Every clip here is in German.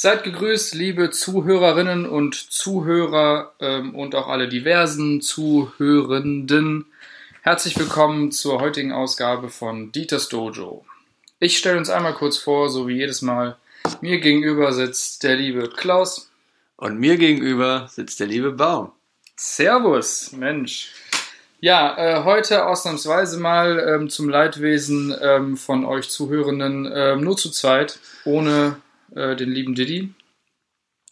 Seid gegrüßt, liebe Zuhörerinnen und Zuhörer ähm, und auch alle diversen Zuhörenden. Herzlich willkommen zur heutigen Ausgabe von Dieters Dojo. Ich stelle uns einmal kurz vor, so wie jedes Mal. Mir gegenüber sitzt der liebe Klaus. Und mir gegenüber sitzt der liebe Baum. Servus, Mensch. Ja, äh, heute ausnahmsweise mal ähm, zum Leidwesen ähm, von euch Zuhörenden ähm, nur zu zweit, ohne äh, den lieben Diddy.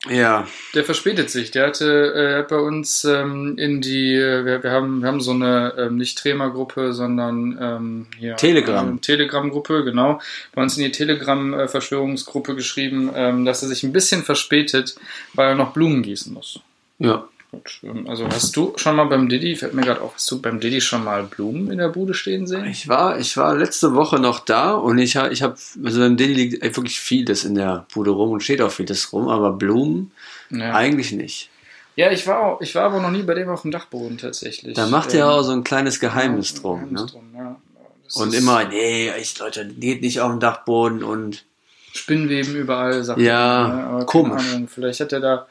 Ja. Der verspätet sich. Der hatte äh, hat bei uns ähm, in die, äh, wir, wir, haben, wir haben so eine ähm, nicht Trema-Gruppe, sondern ähm, hier, Telegram. Ähm, Telegram-Gruppe, genau. Bei uns in die Telegram-Verschwörungsgruppe geschrieben, ähm, dass er sich ein bisschen verspätet, weil er noch Blumen gießen muss. Ja. Ähm, also hast du schon mal beim Diddy, fällt mir gerade auf, hast du beim Diddy schon mal Blumen in der Bude stehen sehen? Ich war, ich war letzte Woche noch da und ich habe, ich habe, also beim Diddy liegt wirklich vieles in der Bude rum und steht auch vieles rum, aber Blumen Ja. eigentlich nicht. Ja, ich war auch, ich war aber noch nie bei dem auf dem Dachboden tatsächlich. Da macht Ähm, er auch so ein kleines Geheimnis ja, drum. Geheimnis Ne? drum, ja. Und immer, nee, ich, Leute, geht nicht auf den Dachboden und Spinnweben überall, sagt Ja, ne? Komisch. Ahnung, vielleicht hat er da,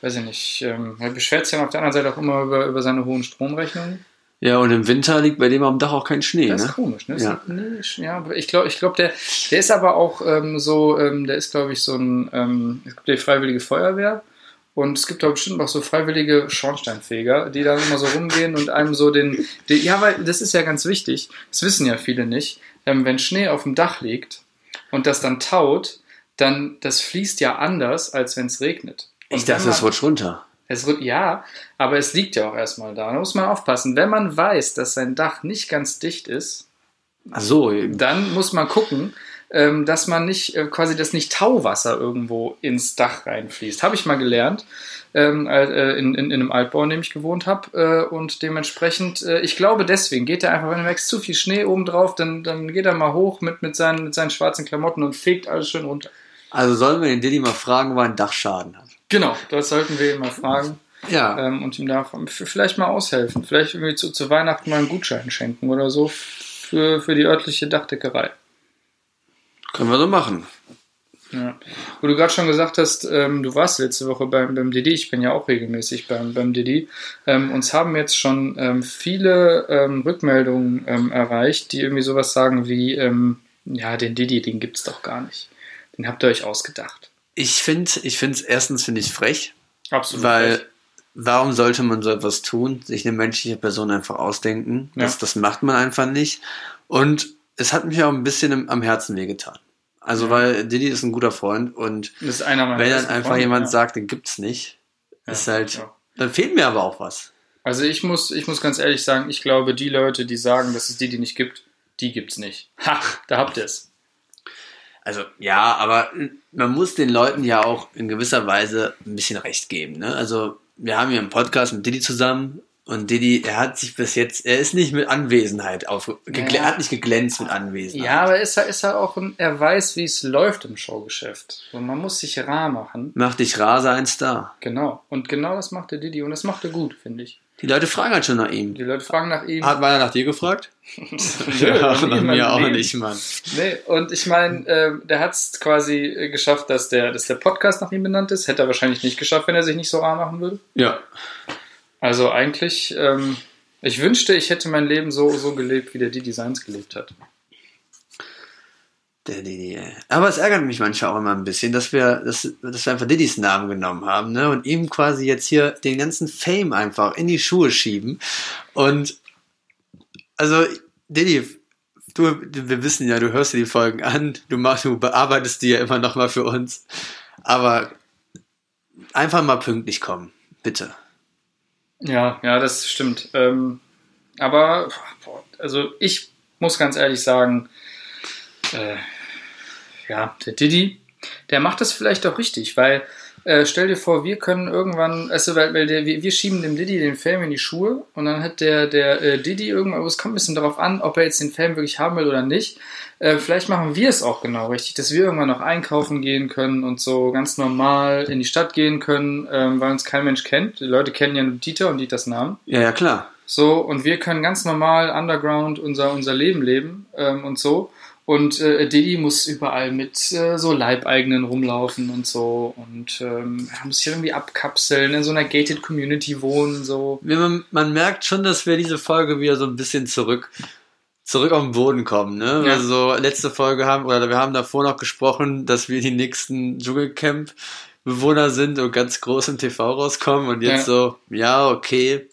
weiß ich nicht, ähm, er beschwert sich dann auf der anderen Seite auch immer über, über seine hohen Stromrechnungen. ja, und im Winter liegt bei dem am Dach auch kein Schnee, Das ist ne? komisch, ne? Ja. nee, ja, ich glaube, ich glaub, der, der ist aber auch ähm, so, ähm, der ist, glaube ich, so ein, ähm, es gibt ja die Freiwillige Feuerwehr und es gibt auch bestimmt auch so freiwillige Schornsteinfeger, die dann immer so rumgehen und einem so den, den ja, weil das ist ja ganz wichtig, das wissen ja viele nicht, ähm, wenn Schnee auf dem Dach liegt und das dann taut, dann, das fließt ja anders, als wenn es regnet. Ich dachte, man- rutscht runter. es ja, aber es liegt ja auch erstmal da. Da muss man aufpassen. Wenn man weiß, dass sein Dach nicht ganz dicht ist, Ach so, dann muss man gucken, ähm, dass man nicht äh, quasi das nicht Tauwasser irgendwo ins Dach reinfließt. Habe ich mal gelernt ähm, äh, in, in, in einem Altbau, in dem ich gewohnt habe. Äh, und dementsprechend, äh, ich glaube deswegen, geht er einfach, wenn er merkt, zu viel Schnee oben drauf, dann, dann geht er mal hoch mit, mit, seinen, mit seinen schwarzen Klamotten und fegt alles schön runter. also sollen wir den Diddy mal fragen, wo er einen Dachschaden hat. Genau, das sollten wir ihn mal fragen. Ja. ähm, und ihm da vielleicht mal aushelfen. Vielleicht irgendwie zu, zu Weihnachten mal einen Gutschein schenken oder so für, für die örtliche Dachdeckerei. Können wir so machen. Ja. Wo du gerade schon gesagt hast, ähm, du warst letzte Woche beim, beim Didi, ich bin ja auch regelmäßig beim, beim Didi. Ähm, uns haben jetzt schon ähm, viele ähm, Rückmeldungen ähm, erreicht, die irgendwie sowas sagen wie, ähm, ja, den Didi, den gibt's doch gar nicht. Den habt ihr euch ausgedacht. Ich finde, ich finde es erstens finde ich frech, Absolut. weil recht. warum sollte man so etwas tun, sich eine menschliche Person einfach ausdenken? Ja. Das, das macht man einfach nicht. Und es hat mich auch ein bisschen im, am Herzen wehgetan. Also Ja. weil Diddy ist ein guter Freund und wenn dann einfach Freunde, jemand ja. sagt, den gibt's nicht, Ja, ist halt, dann fehlt mir aber auch was. Also ich muss, ich muss ganz ehrlich sagen, ich glaube, die Leute, die sagen, dass es die, die nicht gibt, die gibt's nicht. Ha, da habt ihr es. Also ja, aber man muss den Leuten ja auch in gewisser Weise ein bisschen recht geben. Ne? Also wir haben hier einen Podcast mit Diddy zusammen und Diddy, er hat sich bis jetzt, er ist nicht mit Anwesenheit auf, geglä- Ja. er hat nicht geglänzt mit Anwesenheit. Ja, aber ist er, ist er auch ein, er weiß, wie es läuft im Showgeschäft. Und man muss sich rar machen. Mach dich Rase ein Star. Genau. Und genau das macht der Didi. Und das macht er gut, finde ich. Die Leute fragen halt schon nach ihm. Die Leute fragen nach ihm. Hat meiner nach dir gefragt? Nö, ja, nach mir auch nicht, Mann. Nee, und ich meine, äh, der hat es quasi äh, geschafft, dass der, dass der Podcast nach ihm benannt ist. Hätte er wahrscheinlich nicht geschafft, wenn er sich nicht so rar machen würde. Ja. Also eigentlich, ähm, ich wünschte, ich hätte mein Leben so, so gelebt, wie der Didi seins gelebt hat. Der Diddy, ey. Aber es ärgert mich manchmal auch immer ein bisschen, dass wir, dass, dass wir einfach Diddy's Namen genommen haben, ne? Und ihm quasi jetzt hier den ganzen Fame einfach in die Schuhe schieben. Und also, Diddy, du, wir wissen ja, du hörst dir die Folgen an, du machst, du bearbeitest die ja immer noch mal für uns. Aber einfach mal pünktlich kommen, bitte. Ja, ja, das stimmt. Ähm, aber, also ich muss ganz ehrlich sagen, äh, ja, der Didi, der macht das vielleicht auch richtig, weil äh, stell dir vor, wir können irgendwann, also weil, weil der, wir, wir schieben dem Didi den Fame in die Schuhe und dann hat der, der äh, Didi irgendwann, aber es kommt ein bisschen darauf an, ob er jetzt den Fame wirklich haben will oder nicht. Äh, vielleicht machen wir es auch genau richtig, dass wir irgendwann noch einkaufen gehen können und so ganz normal in die Stadt gehen können, ähm, weil uns kein Mensch kennt. Die Leute kennen ja nur Dieter und Dieters Namen. Ja, ja, klar. So, und wir können ganz normal underground unser, unser Leben leben ähm, und so. Und äh, Diddy muss überall mit äh, so Leibeigenen rumlaufen und so. Und ähm, er muss sich irgendwie abkapseln, in so einer gated Community wohnen. so. Man, man merkt schon, dass wir diese Folge wieder so ein bisschen zurück zurück auf den Boden kommen, ne? Ja. Also letzte Folge haben, oder wir haben davor noch gesprochen, dass wir die nächsten Dschungelcamp-Bewohner sind und ganz groß im TV rauskommen und jetzt Ja. so, ja, okay,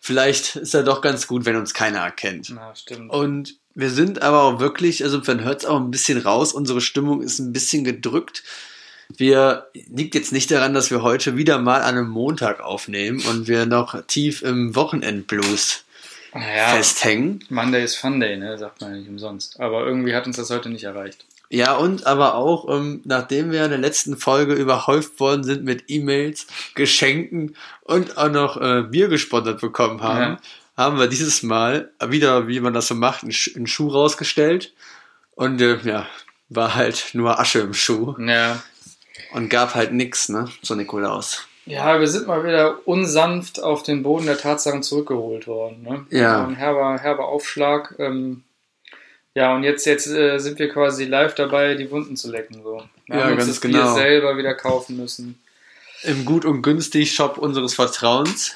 vielleicht ist er doch ganz gut, wenn uns keiner erkennt. Na, stimmt. Und wir sind aber auch wirklich, also man hört es auch ein bisschen raus, unsere Stimmung ist ein bisschen gedrückt. Wir liegt jetzt nicht daran, dass wir heute wieder mal an einem Montag aufnehmen und wir noch tief im Wochenendblues naja, festhängen. Monday is Fun Day, ne? Sagt man ja nicht umsonst. Aber irgendwie hat uns das heute nicht erreicht. Ja, und aber auch, ähm, nachdem wir in der letzten Folge überhäuft worden sind mit E-Mails, Geschenken und auch noch äh, Bier gesponsert bekommen haben, Ja. Haben wir dieses Mal wieder, wie man das so macht, einen, Sch einen Schuh rausgestellt. Und äh, ja, war halt nur Asche im Schuh Ja. und gab halt nix, ne, zu Nikolaus. Ja, wir sind mal wieder unsanft auf den Boden der Tatsachen zurückgeholt worden. Ne? Ja. Ein herber, herber Aufschlag. Ähm, ja, und jetzt, jetzt äh, sind wir quasi live dabei, die Wunden zu lecken. So. Wir Ja, haben uns das Bier genau. selber wieder kaufen müssen. Im Gut und Günstig Shop unseres Vertrauens.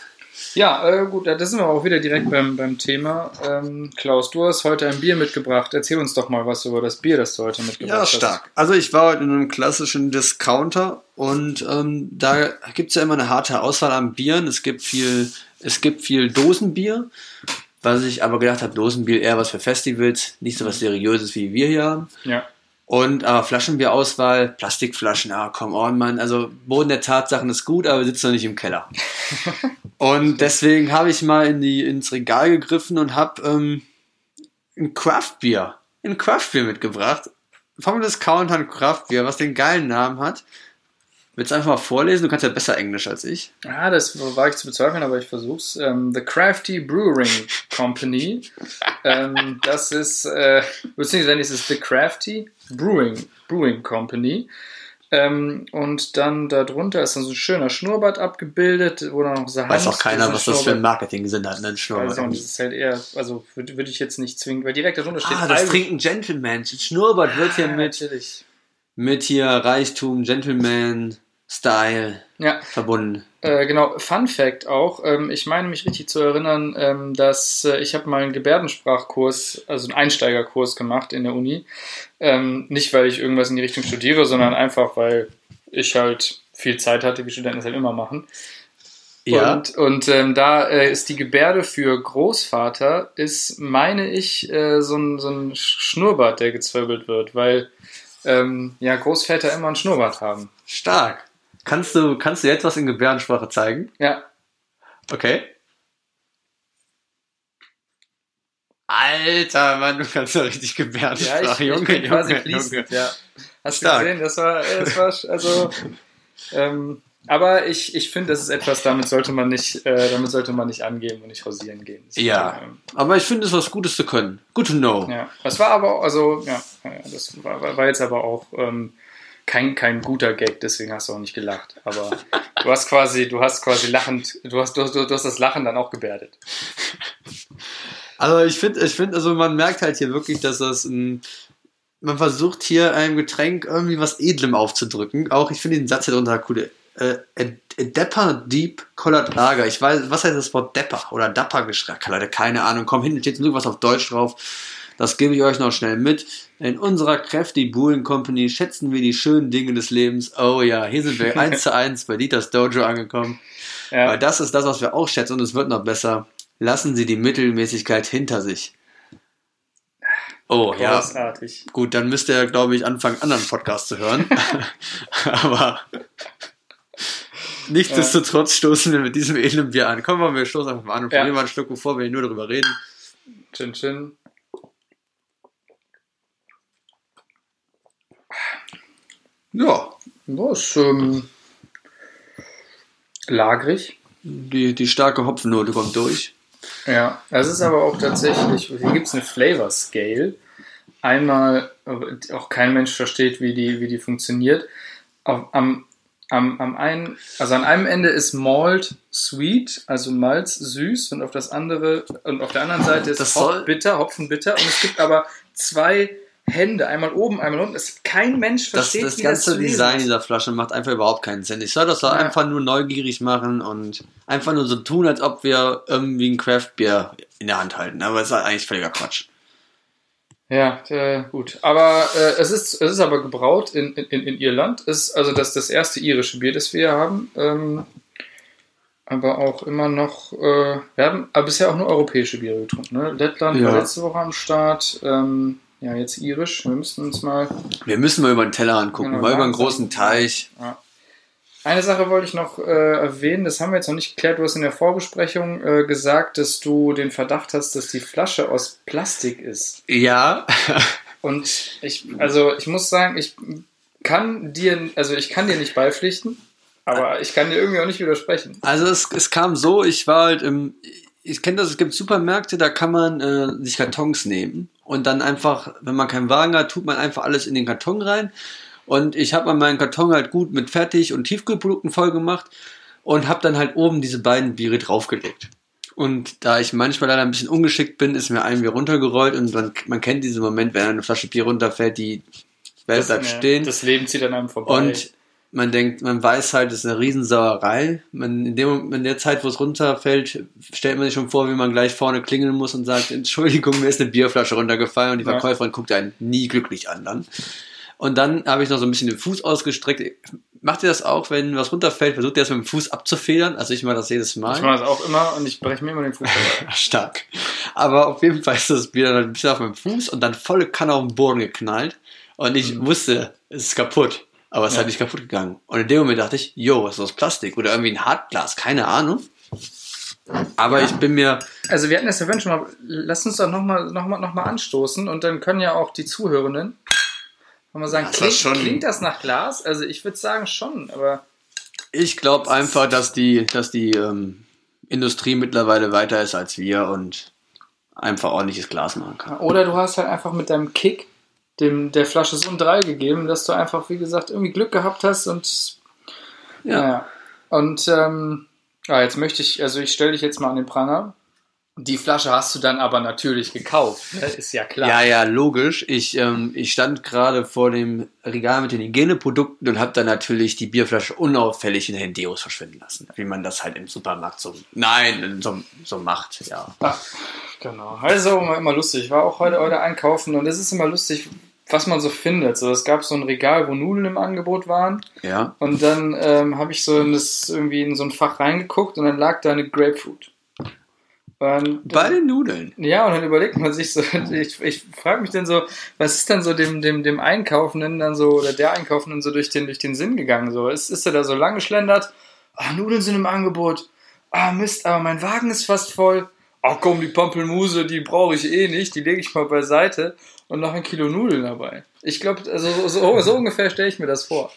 Ja, äh, gut, da sind wir auch wieder direkt beim, beim Thema. Ähm, Klaus, du hast heute ein Bier mitgebracht. Erzähl uns doch mal was über das Bier, das du heute mitgebracht Ja, hast. stark. Also ich war heute in einem klassischen Discounter und ähm, da gibt's ja immer eine harte Auswahl an Bieren. Es gibt viel, es gibt viel Dosenbier, was ich aber gedacht habe, Dosenbier eher was für Festivals, nicht so was Seriöses wie wir hier haben. Ja. Und aber Flaschenbierauswahl, Plastikflaschen, ah, come on, Mann. Also Boden der Tatsachen ist gut, aber wir sitzen noch nicht im Keller. und deswegen habe ich mal in die, ins Regal gegriffen und habe ähm, ein Craftbier, ein Craftbier mitgebracht. Vom Discounter ein Craftbier, was den geilen Namen hat. Willst du einfach mal vorlesen? Du kannst ja besser Englisch als ich. Ja, das war ich zu bezweifeln, aber ich versuch's. Ähm, The Crafty Brewing Company. ähm, das ist, äh, beziehungsweise ist es The Crafty Brewing, Brewing Company. Ähm, und dann darunter ist dann so ein schöner Schnurrbart abgebildet, wo dann noch so Weiß auch keiner, was das für ein Marketing-Sinn hat, ne? Ein Weiß Schnurrbart. auch nicht, das ist halt eher, also würde würd ich jetzt nicht zwingen, weil direkt darunter steht Ah, das Irish- trinkt ein Gentleman. Schnurrbart wird hier Ah, mit, natürlich. mit hier Reichtum, Gentleman, Style Ja, verbunden. Äh, genau, Fun Fact auch. Ähm, ich meine mich richtig zu erinnern, ähm, dass äh, ich habe mal einen Gebärdensprachkurs, also einen Einsteigerkurs gemacht in der Uni. Ähm, nicht, weil ich irgendwas in die Richtung studiere, sondern einfach, weil ich halt viel Zeit hatte, wie Studenten das halt immer machen. Ja. Und, und ähm, da äh, ist die Gebärde für Großvater, ist, meine ich, äh, so, ein, so ein Schnurrbart, der gezwirbelt wird, weil ähm, ja Großväter immer einen Schnurrbart haben. Stark. Kannst du, kannst du jetzt was in Gebärdensprache zeigen? Ja, Okay. Alter, Mann, du kannst ja richtig Ja, Gebärdensprache. ich, ich bin quasi Junge, fließend, Junge. ja. Hast Stark. du gesehen? Das war, das war also, ähm, aber ich, ich finde, das ist etwas, damit sollte man nicht, äh, damit sollte man nicht angeben und nicht hausieren gehen. Das, Ja. ähm, Aber ich finde es was Gutes zu können. Good to know. ja. Das war aber, auch- also, ja, ja, das war, war- war jetzt aber auch ähm, kein, kein guter Gag, deswegen hast du auch nicht gelacht. Aber du hast quasi, du hast quasi lachend, du hast, du, du, hast das Lachen dann auch gebärdet. Also ich finde, ich finde, also man merkt halt hier wirklich, dass das ein, man versucht hier einem Getränk irgendwie was Edlem aufzudrücken. Auch ich finde den Satz hier drunter cool. Äh, a, a Depper Deep Colored Lager. Ich weiß, was heißt das Wort Depper oder Dapper geschrieben? Keine Ahnung. Komm, hinten steht nur was auf Deutsch drauf. Das gebe ich euch noch schnell mit. In unserer Crafty Brewing Company schätzen wir die schönen Dinge des Lebens. Oh ja, hier sind wir eins zu eins bei Dieters Dojo angekommen. Ja. Weil das ist das, was wir auch schätzen und es wird noch besser. Lassen Sie die Mittelmäßigkeit hinter sich. Oh ja, Großartig. gut, dann müsst ihr, glaube ich, anfangen, anderen Podcast zu hören. Aber nichtsdestotrotz stoßen wir mit diesem edlen Bier an. Kommen wir, wir stoßen einfach mal an und Ja. probieren mal einen Schluck, bevor wir hier nur darüber reden. Chin Chin. Ja, Das ist ähm, lagrig. die, die starke Hopfennote kommt durch. Ja, es ist aber auch tatsächlich, hier gibt es eine Flavor Scale. Einmal, äh, auch kein Mensch versteht, wie die, wie die funktioniert. Auf, am, am, am einen, also an einem Ende ist Malt sweet, also Malz süß, und auf das andere, und auf der anderen Seite ist Das soll- Hop bitter, Hopfen bitter, und es gibt aber zwei Hände, einmal oben, einmal unten. Das, kein Mensch Das, versteht, das wie ganze lesen Design ist. dieser Flasche macht einfach überhaupt keinen Sinn. Ich soll das doch Ja. einfach nur neugierig machen und einfach nur so tun, als ob wir irgendwie ein Craft Beer in der Hand halten. Aber es ist halt eigentlich völliger Quatsch. Ja, äh, gut. Aber äh, es, ist, es ist aber gebraut in, in, in Irland. Ist also das, das erste irische Bier, das wir haben. Ähm, aber auch immer noch, äh, wir haben aber bisher auch nur europäische Biere getrunken. Ne? Lettland war Ja. letzte Woche am Start. Ähm, ja, jetzt irisch. Wir müssten uns mal. Wir müssen mal über den Teller angucken, Genau, mal über einen großen Teich. Ja. Eine Sache wollte ich noch äh, erwähnen, das haben wir jetzt noch nicht geklärt. Du hast in der Vorbesprechung äh, gesagt, dass du den Verdacht hast, dass die Flasche aus Plastik ist. Ja, Und ich, also ich muss sagen, ich kann dir, also ich kann dir nicht beipflichten, aber ich kann dir irgendwie auch nicht widersprechen. also es, es kam so, ich war halt im, ich kenne das, es gibt Supermärkte, da kann man äh, sich Kartons nehmen und dann einfach, wenn man keinen Wagen hat, tut man einfach alles in den Karton rein. Und ich habe meinen Karton halt gut mit Fertig- und Tiefkühlprodukten voll gemacht und habe dann halt oben diese beiden Biere draufgelegt. Und da ich manchmal leider ein bisschen ungeschickt bin, ist mir ein Bier runtergerollt und man, man kennt diesen Moment, wenn eine Flasche Bier runterfällt, die Welt bleibt stehen. das Leben zieht an einem vorbei. Und man denkt, man weiß halt, es ist eine Riesensauerei. Man, in, dem, in der Zeit, wo es runterfällt, stellt man sich schon vor, wie man gleich vorne klingeln muss und sagt, Entschuldigung, mir ist eine Bierflasche runtergefallen und die Ja. Verkäuferin guckt einen nie glücklich an dann. Und dann habe ich noch so ein bisschen den Fuß ausgestreckt. Macht ihr das auch, wenn was runterfällt, versucht ihr das mit dem Fuß abzufedern? Also ich mache das jedes Mal. ich mache das auch immer und ich breche mir immer den Fuß. Stark. Aber auf jeden Fall ist das Bier dann ein bisschen auf meinem Fuß und dann volle Kanne auf den Boden geknallt. Und ich wusste, es ist kaputt. Aber es ist Ja. halt nicht kaputt gegangen. Und in dem Moment dachte ich, yo, was ist aus Plastik? Oder irgendwie ein Hartglas, keine Ahnung. Aber ich bin mir, Also wir hatten das ja schon mal, lass uns doch nochmal noch mal, noch mal anstoßen und dann können ja auch die Zuhörenden mal sagen, Das klingt, schon- klingt das nach Glas? Also ich würde sagen schon, aber ich glaube einfach, dass die, dass die ähm, Industrie mittlerweile weiter ist als wir und einfach ordentliches Glas machen kann. Oder du hast halt einfach mit deinem Kick dem, der Flasche so ein 3 gegeben, dass du einfach, wie gesagt, irgendwie Glück gehabt hast und Ja. naja. Und ähm, ja, jetzt möchte ich, also ich stelle dich jetzt mal an den Pranger. Die Flasche hast du dann aber natürlich gekauft, ne? ist ja klar. Ja, ja, logisch. Ich, ähm, ich stand gerade vor dem Regal mit den Hygieneprodukten und habe dann natürlich die Bierflasche unauffällig in den Deos verschwinden lassen. Wie man das halt im Supermarkt so, nein, so, so macht, ja. Ah, genau. Also immer, immer lustig. Ich war auch heute, heute einkaufen und es ist immer lustig, was man so findet. So, es gab so ein Regal, wo Nudeln im Angebot waren Ja. und dann ähm, habe ich so in das irgendwie in so ein Fach reingeguckt und dann lag da eine Grapefruit. Und, Bei den Nudeln. ja, und dann überlegt man sich so, ich, ich frage mich dann so, was ist dann so dem, dem, dem Einkaufenden dann so, oder der Einkaufenden so durch den, durch den Sinn gegangen? So, ist, ist er da so lang geschlendert? Ah, Nudeln sind im Angebot. Ah, Mist, aber mein Wagen ist fast voll. Ach komm, die Pampelmuse, die brauche ich eh nicht, die lege ich mal beiseite und noch ein Kilo Nudeln dabei. Ich glaube, also so, so, ungefähr stelle ich mir das vor.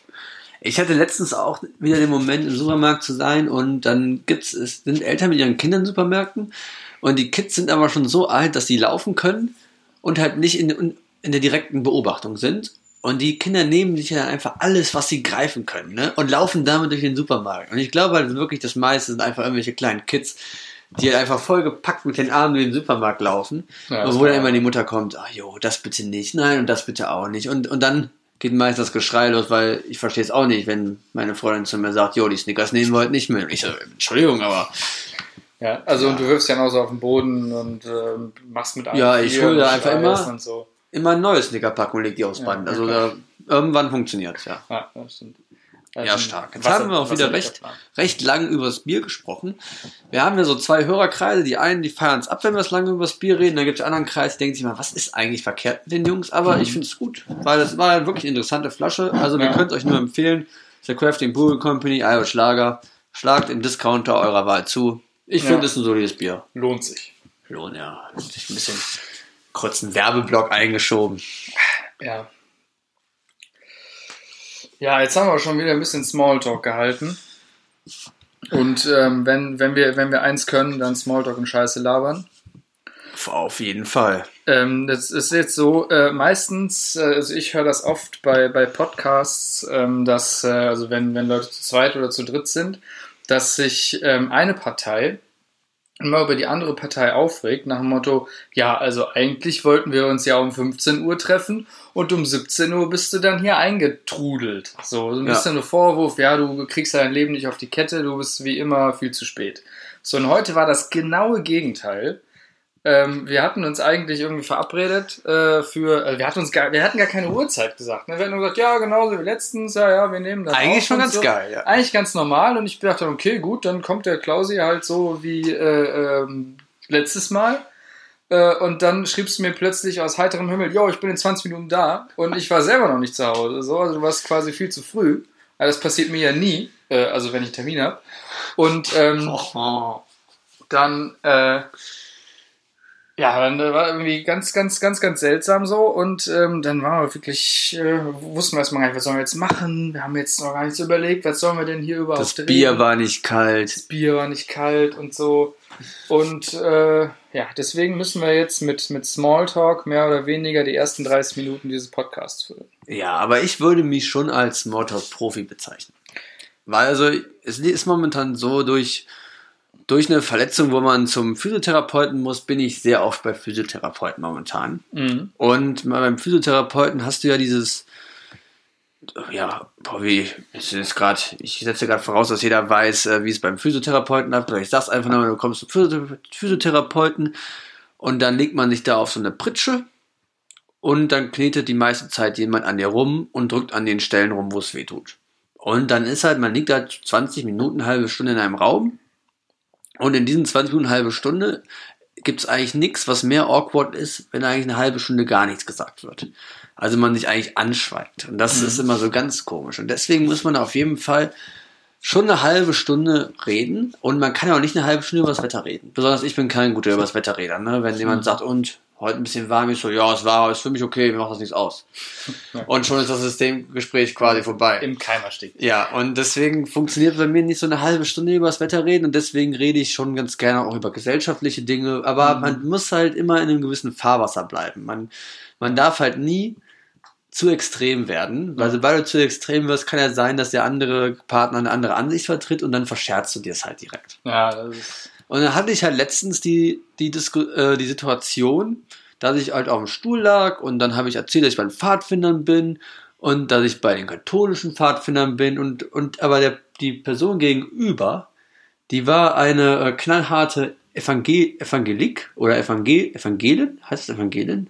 Ich hatte letztens auch wieder den Moment, im Supermarkt zu sein und dann gibt's, es sind Eltern mit ihren Kindern in Supermärkten und die Kids sind aber schon so alt, dass sie laufen können und halt nicht in, in der direkten Beobachtung sind. Und die Kinder nehmen sich ja einfach alles, was sie greifen können, ne? Und laufen damit durch den Supermarkt. Und ich glaube halt wirklich, das meiste sind einfach irgendwelche kleinen Kids, die halt einfach vollgepackt mit den Armen durch den Supermarkt laufen. Ja, wo dann immer die Mutter kommt, ach jo, das bitte nicht, nein und das bitte auch nicht. Und, und dann geht meist das Geschrei los, weil ich verstehe es auch nicht, wenn meine Freundin zu mir sagt, jo, die Snickers nehmen wir heute nicht mehr. Und ich so, Entschuldigung, aber Ja, also und du wirfst ja auch so auf den Boden und ähm, machst mit einem Ja, ich hole da einfach immer- so. immer ein neues Snickerpack und leg die aufs Ja, Band. Also okay. da, irgendwann funktioniert ja. Ja, das stimmt. Ja, stark. Jetzt Wasser- haben wir auch wieder recht, recht lang über das Bier gesprochen. Wir haben ja so zwei Hörerkreise. Die einen, die feiern es ab, wenn wir es lange über das Bier reden. Dann gibt es anderen Kreis, die denken sich mal, was ist eigentlich verkehrt mit den Jungs? Aber ich finde es gut, weil das war ja wirklich eine interessante Flasche. Also wir Ja. können es euch nur empfehlen. Der Crafting Brewing Company, Irish Lager. Schlagt im Discounter eurer Wahl zu. Ich Ja. finde es ein solides Bier. Lohnt sich. Lohn, ja. Sich ein bisschen kurzen Werbeblock eingeschoben. Ja. Ja, jetzt haben wir schon wieder ein bisschen Smalltalk gehalten. Und ähm, wenn, wenn, wir, wenn wir eins können, dann Smalltalk und Scheiße labern. Auf jeden Fall. Ähm, das ist jetzt so, äh, meistens, äh, also ich höre das oft bei, bei Podcasts, ähm, dass, äh, also wenn, wenn Leute zu zweit oder zu dritt sind, dass sich ähm, eine Partei immer über die andere Partei aufregt, nach dem Motto, ja, also eigentlich wollten wir uns ja um 15 Uhr treffen und um 17 Uhr bist du dann hier eingetrudelt. So, so ein Ja. bisschen ein Vorwurf, ja, du kriegst dein Leben nicht auf die Kette, du bist wie immer viel zu spät. So, und heute war das genaue Gegenteil. Ähm, wir hatten uns eigentlich irgendwie verabredet äh, für, also wir hatten uns gar, wir hatten gar keine Uhrzeit gesagt. Ne? Wir hatten nur gesagt, ja, genauso wie letztens, ja, ja, wir nehmen das Eigentlich schon ganz so. geil, ja. Eigentlich ganz normal und ich dachte, okay, gut, dann kommt der Klausi halt so wie äh, ähm, letztes Mal. Äh, und dann schriebst du mir plötzlich aus heiterem Himmel, yo, ich bin in 20 Minuten da und ich war selber noch nicht zu Hause. So, also du warst quasi viel zu früh. Aber das passiert mir ja nie, äh, also wenn ich einen Termin habe. Und ähm, Oh. dann, äh, ja, dann äh, war irgendwie ganz, ganz, ganz, ganz seltsam so. Und ähm, dann waren wir wirklich, äh, wussten wir erstmal gar nicht, was sollen wir jetzt machen. Wir haben jetzt noch gar nichts überlegt, was sollen wir denn hier überhaupt Das Bier war nicht kalt. das Bier war nicht kalt und so. Und äh, ja, deswegen müssen wir jetzt mit, mit Smalltalk mehr oder weniger die ersten 30 Minuten dieses Podcasts füllen. Ja, aber ich würde mich schon als Smalltalk-Profi bezeichnen. Weil also, es ist momentan so, durch, durch eine Verletzung, wo man zum Physiotherapeuten muss, bin ich sehr oft bei Physiotherapeuten momentan. Mhm. Und beim Physiotherapeuten hast du ja dieses, ja, boah, wie, es ist gerade, ich setze gerade voraus, dass jeder weiß, äh, wie es beim Physiotherapeuten abläuft. Ich sag's einfach nur, du kommst zum Physio- Physiotherapeuten und dann legt man sich da auf so eine Pritsche und dann knetet die meiste Zeit jemand an dir rum und drückt an den Stellen rum, wo es weh tut. Und dann ist halt, man liegt da 20 Minuten, halbe Stunde in einem Raum und in diesen 20 Minuten, halbe Stunde gibt es eigentlich nichts, was mehr awkward ist, wenn eigentlich eine halbe Stunde gar nichts gesagt wird. Also man sich eigentlich anschweigt. Und das ist immer so ganz komisch. Und deswegen muss man auf jeden Fall schon eine halbe Stunde reden. Und man kann ja auch nicht eine halbe Stunde über das Wetter reden. Besonders ich bin kein guter über das Wetterreder. Ne? Wenn jemand sagt, und heute ein bisschen warm ist, so, ja, es war, ist für mich okay, mir macht das nichts aus. Und schon ist das Systemgespräch quasi vorbei. Im Keimer steckt. Ja, und deswegen funktioniert bei mir nicht so eine halbe Stunde über das Wetter reden und deswegen rede ich schon ganz gerne auch über gesellschaftliche Dinge, aber man muss halt immer in einem gewissen Fahrwasser bleiben. Man, man darf halt nie zu extrem werden, weil sobald du zu extrem wirst, kann ja sein, dass der andere Partner eine andere Ansicht vertritt und dann verscherzt du dir es halt direkt. Ja, das ist. Und dann hatte ich halt letztens die, die, Disku äh, die Situation, dass ich halt auf dem Stuhl lag und dann habe ich erzählt, dass ich bei den Pfadfindern bin und dass ich bei den katholischen Pfadfindern bin und, und aber der, die Person gegenüber, die war eine äh, knallharte Evangel Evangelik oder Evangel Evangelin, heißt es Evangelin?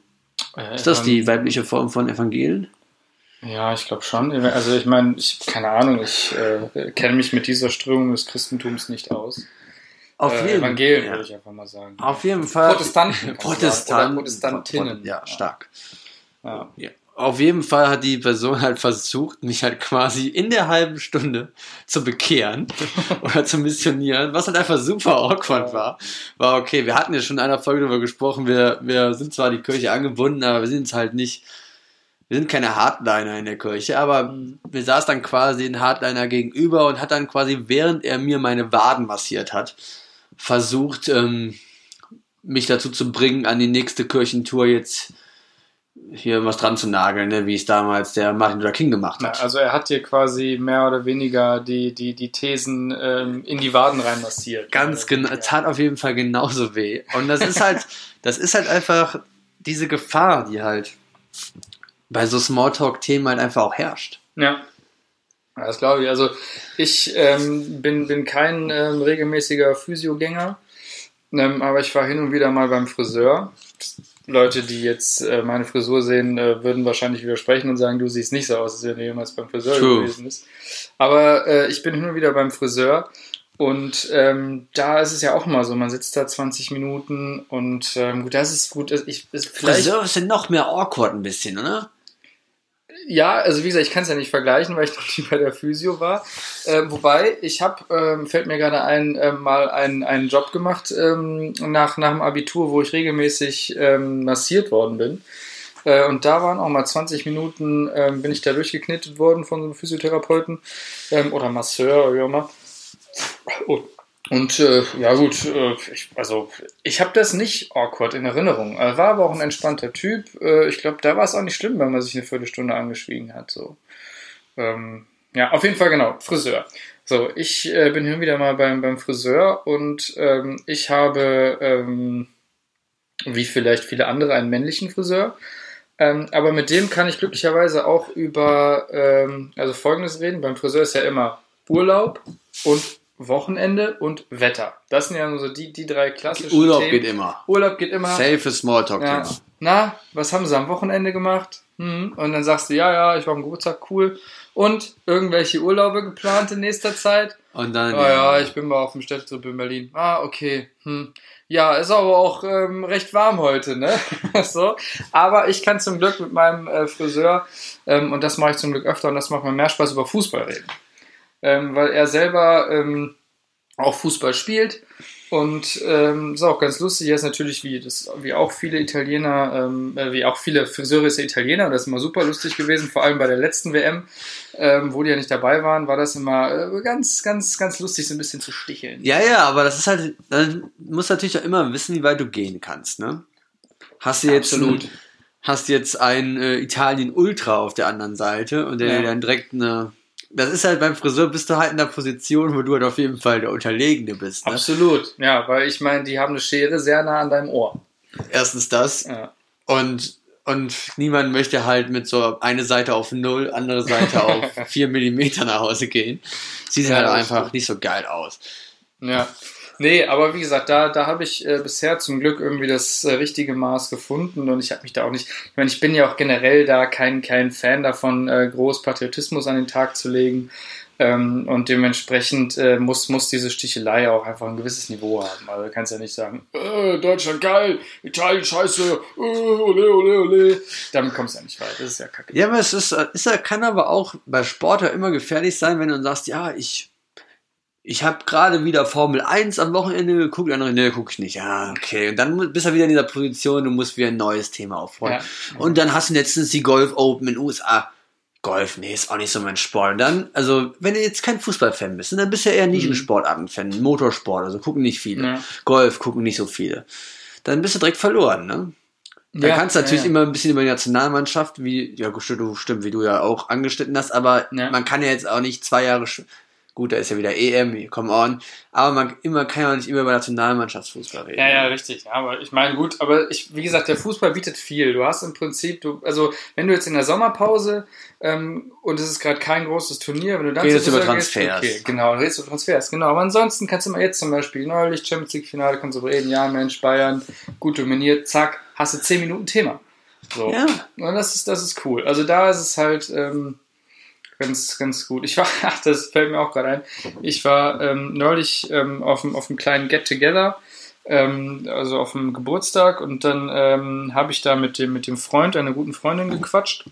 Äh, Ist das die weibliche Form von Evangelien? Ja, ich glaube schon. Also ich meine, ich keine Ahnung, ich äh, kenne mich mit dieser Strömung des Christentums nicht aus. Auf äh, jeden Evangelien ja. würde ich einfach mal sagen. Auf jeden Fall. Protestanten. Protestanten. Protestantinnen. Ja, stark. Ja. Ja. Auf jeden Fall hat die Person halt versucht, mich halt quasi in der halben Stunde zu bekehren oder zu missionieren, was halt einfach super awkward war. War okay, wir hatten ja schon in einer Folge darüber gesprochen, wir, wir sind zwar die Kirche angebunden, aber wir sind es halt nicht, wir sind keine Hardliner in der Kirche, aber Mhm. mir saß dann quasi ein Hardliner gegenüber und hat dann quasi, während er mir meine Waden massiert hat, versucht, ähm, mich dazu zu bringen, an die nächste Kirchentour jetzt hier was dran zu nageln, ne, wie es damals der Martin Luther King gemacht hat. also er hat dir quasi mehr oder weniger die, die, die Thesen ähm, in die Waden reinmassiert. Ganz genau, ja. tat auf jeden Fall genauso weh. Und das ist halt, das ist halt einfach diese Gefahr, die halt bei so Smalltalk-Themen halt einfach auch herrscht. Ja. Ja, Das glaube ich. Also ich ähm, bin, bin kein ähm, regelmäßiger Physiogänger, ähm, aber ich war hin und wieder mal beim Friseur. Leute, die jetzt äh, meine Frisur sehen, äh, würden wahrscheinlich widersprechen und sagen, du siehst nicht so aus, als wenn du jemals beim Friseur True. gewesen bist. Aber äh, ich bin hin und wieder beim Friseur und ähm, da ist es ja auch immer so, man sitzt da 20 Minuten und ähm, gut, das ist gut. Ich, ist vielleicht Friseur ist ja noch mehr awkward ein bisschen, oder? Ja, also wie gesagt, ich kann es ja nicht vergleichen, weil ich noch nie bei der Physio war. Äh, wobei, ich habe, ähm, fällt mir gerade ein, ähm, mal einen, einen Job gemacht ähm, nach, nach dem Abitur, wo ich regelmäßig ähm, massiert worden bin. Äh, und da waren auch mal 20 Minuten, ähm, bin ich da durchgeknetet worden von so einem Physiotherapeuten ähm, oder Masseur wie auch immer. Und, und äh, ja gut, äh, ich, also ich habe das nicht awkward in Erinnerung. Er war aber auch ein entspannter Typ. Äh, ich glaube, da war es auch nicht schlimm, wenn man sich eine Viertelstunde angeschwiegen hat. So. Ähm, Ja, auf jeden Fall genau, Friseur. So, ich äh, bin hin wieder mal beim, beim Friseur und ähm, ich habe, ähm, wie vielleicht viele andere, einen männlichen Friseur. Ähm, aber mit dem kann ich glücklicherweise auch über, ähm, also folgendes reden. Beim Friseur ist ja immer Urlaub und Wochenende und Wetter. Das sind ja nur so die, die drei klassischen Urlaub Themen. geht immer. Urlaub geht immer. Safe Smalltalk-Thema. Ja. Na, was haben sie am Wochenende gemacht? Hm. Und dann sagst du, ja, ja, ich war am Geburtstag, cool. Und irgendwelche Urlaube geplant in nächster Zeit? Und dann. Ah ja, ich bin mal auf dem Städtetrip in Berlin. Ah, okay. Hm. Ja, ist aber auch ähm, recht warm heute, ne? so. Aber ich kann zum Glück mit meinem äh, Friseur, ähm, und das mache ich zum Glück öfter, und das macht mir mehr Spaß, über Fußball reden. Ähm, weil er selber ähm, auch Fußball spielt. Und ähm, ist auch ganz lustig, er ist natürlich wie, das, wie auch viele Italiener, ähm, äh, wie auch viele Friseure ist er Italiener, das ist immer super lustig gewesen, vor allem bei der letzten WM, ähm, wo die ja nicht dabei waren, war das immer äh, ganz, ganz, ganz lustig, so ein bisschen zu sticheln. Ja, ja, aber das ist halt, dann musst du natürlich auch immer wissen, wie weit du gehen kannst, ne? Hast du jetzt, Absolut. Ein, hast jetzt ein äh, Italien Ultra auf der anderen Seite und der Ja. dir dann direkt eine, das ist halt beim Friseur bist du halt in der Position, wo du halt auf jeden Fall der Unterlegene bist, ne? Absolut, ja, weil ich meine, die haben eine Schere sehr nah an deinem Ohr. Erstens das Ja. und, und niemand möchte halt mit so eine Seite auf null, andere Seite auf vier Millimeter nach Hause gehen. Sieht Ja, halt einfach stimmt. nicht so geil aus. Ja. Nee, aber wie gesagt, da, da habe ich äh, bisher zum Glück irgendwie das äh, richtige Maß gefunden und ich habe mich da auch nicht, ich meine, ich bin ja auch generell da kein, kein Fan davon, äh, groß Patriotismus an den Tag zu legen. Ähm, und dementsprechend äh, muss, muss diese Stichelei auch einfach ein gewisses Niveau haben. Also du kannst ja nicht sagen, äh, Deutschland geil, Italien scheiße, äh, ole, ole, ole. Damit kommst du ja nicht weit, das ist ja kacke. Ja, aber es ist, ist ja, kann aber auch bei Sport ja immer gefährlich sein, wenn du sagst, ja, ich, ich habe gerade wieder Formel 1 am Wochenende geguckt, der andere, nee, guck ich nicht. Ja, okay. Und dann bist du wieder in dieser Position, du musst wieder ein neues Thema aufrollen. Ja. Und dann hast du letztens die Golf Open in den USA. Golf, nee, ist auch nicht so mein Sport. Und dann, also, wenn du jetzt kein Fußballfan bist, dann bist du ja eher nicht ein Sportartenfan, Motorsport, also gucken nicht viele. Ja. Golf gucken nicht so viele. Dann bist du direkt verloren, ne? Da Ja, kannst du natürlich ja, ja. immer ein bisschen über die Nationalmannschaft, wie, ja, du, stimmt, wie du ja auch angeschnitten hast, aber man kann ja jetzt auch nicht zwei Jahre, gut, da ist ja wieder EM, come on, aber man immer, kann ja nicht immer über Nationalmannschaftsfußball reden. Ja, ja, richtig. Aber ich meine, gut, aber ich, wie gesagt, der Fußball bietet viel. Du hast im Prinzip, du, also wenn du jetzt in der Sommerpause ähm, und es ist gerade kein großes Turnier, wenn du dann Redest über Friseur gehst, Transfers. Okay, genau, redest du über Transfers, genau. Aber ansonsten kannst du mal jetzt zum Beispiel neulich Champions League Finale kannst du reden, ja Mensch, Bayern, gut dominiert, zack, hast du 10 Minuten Thema. So. Ja. Und das ist, das ist cool. Also da ist es halt ähm, ganz, ganz gut. Ich war, ach, das fällt mir auch gerade ein. Ich war ähm, neulich ähm, auf, einem, auf einem kleinen Get-Together, ähm, also auf einem Geburtstag, und dann ähm, habe ich da mit dem, mit dem Freund, einer guten Freundin, gequatscht.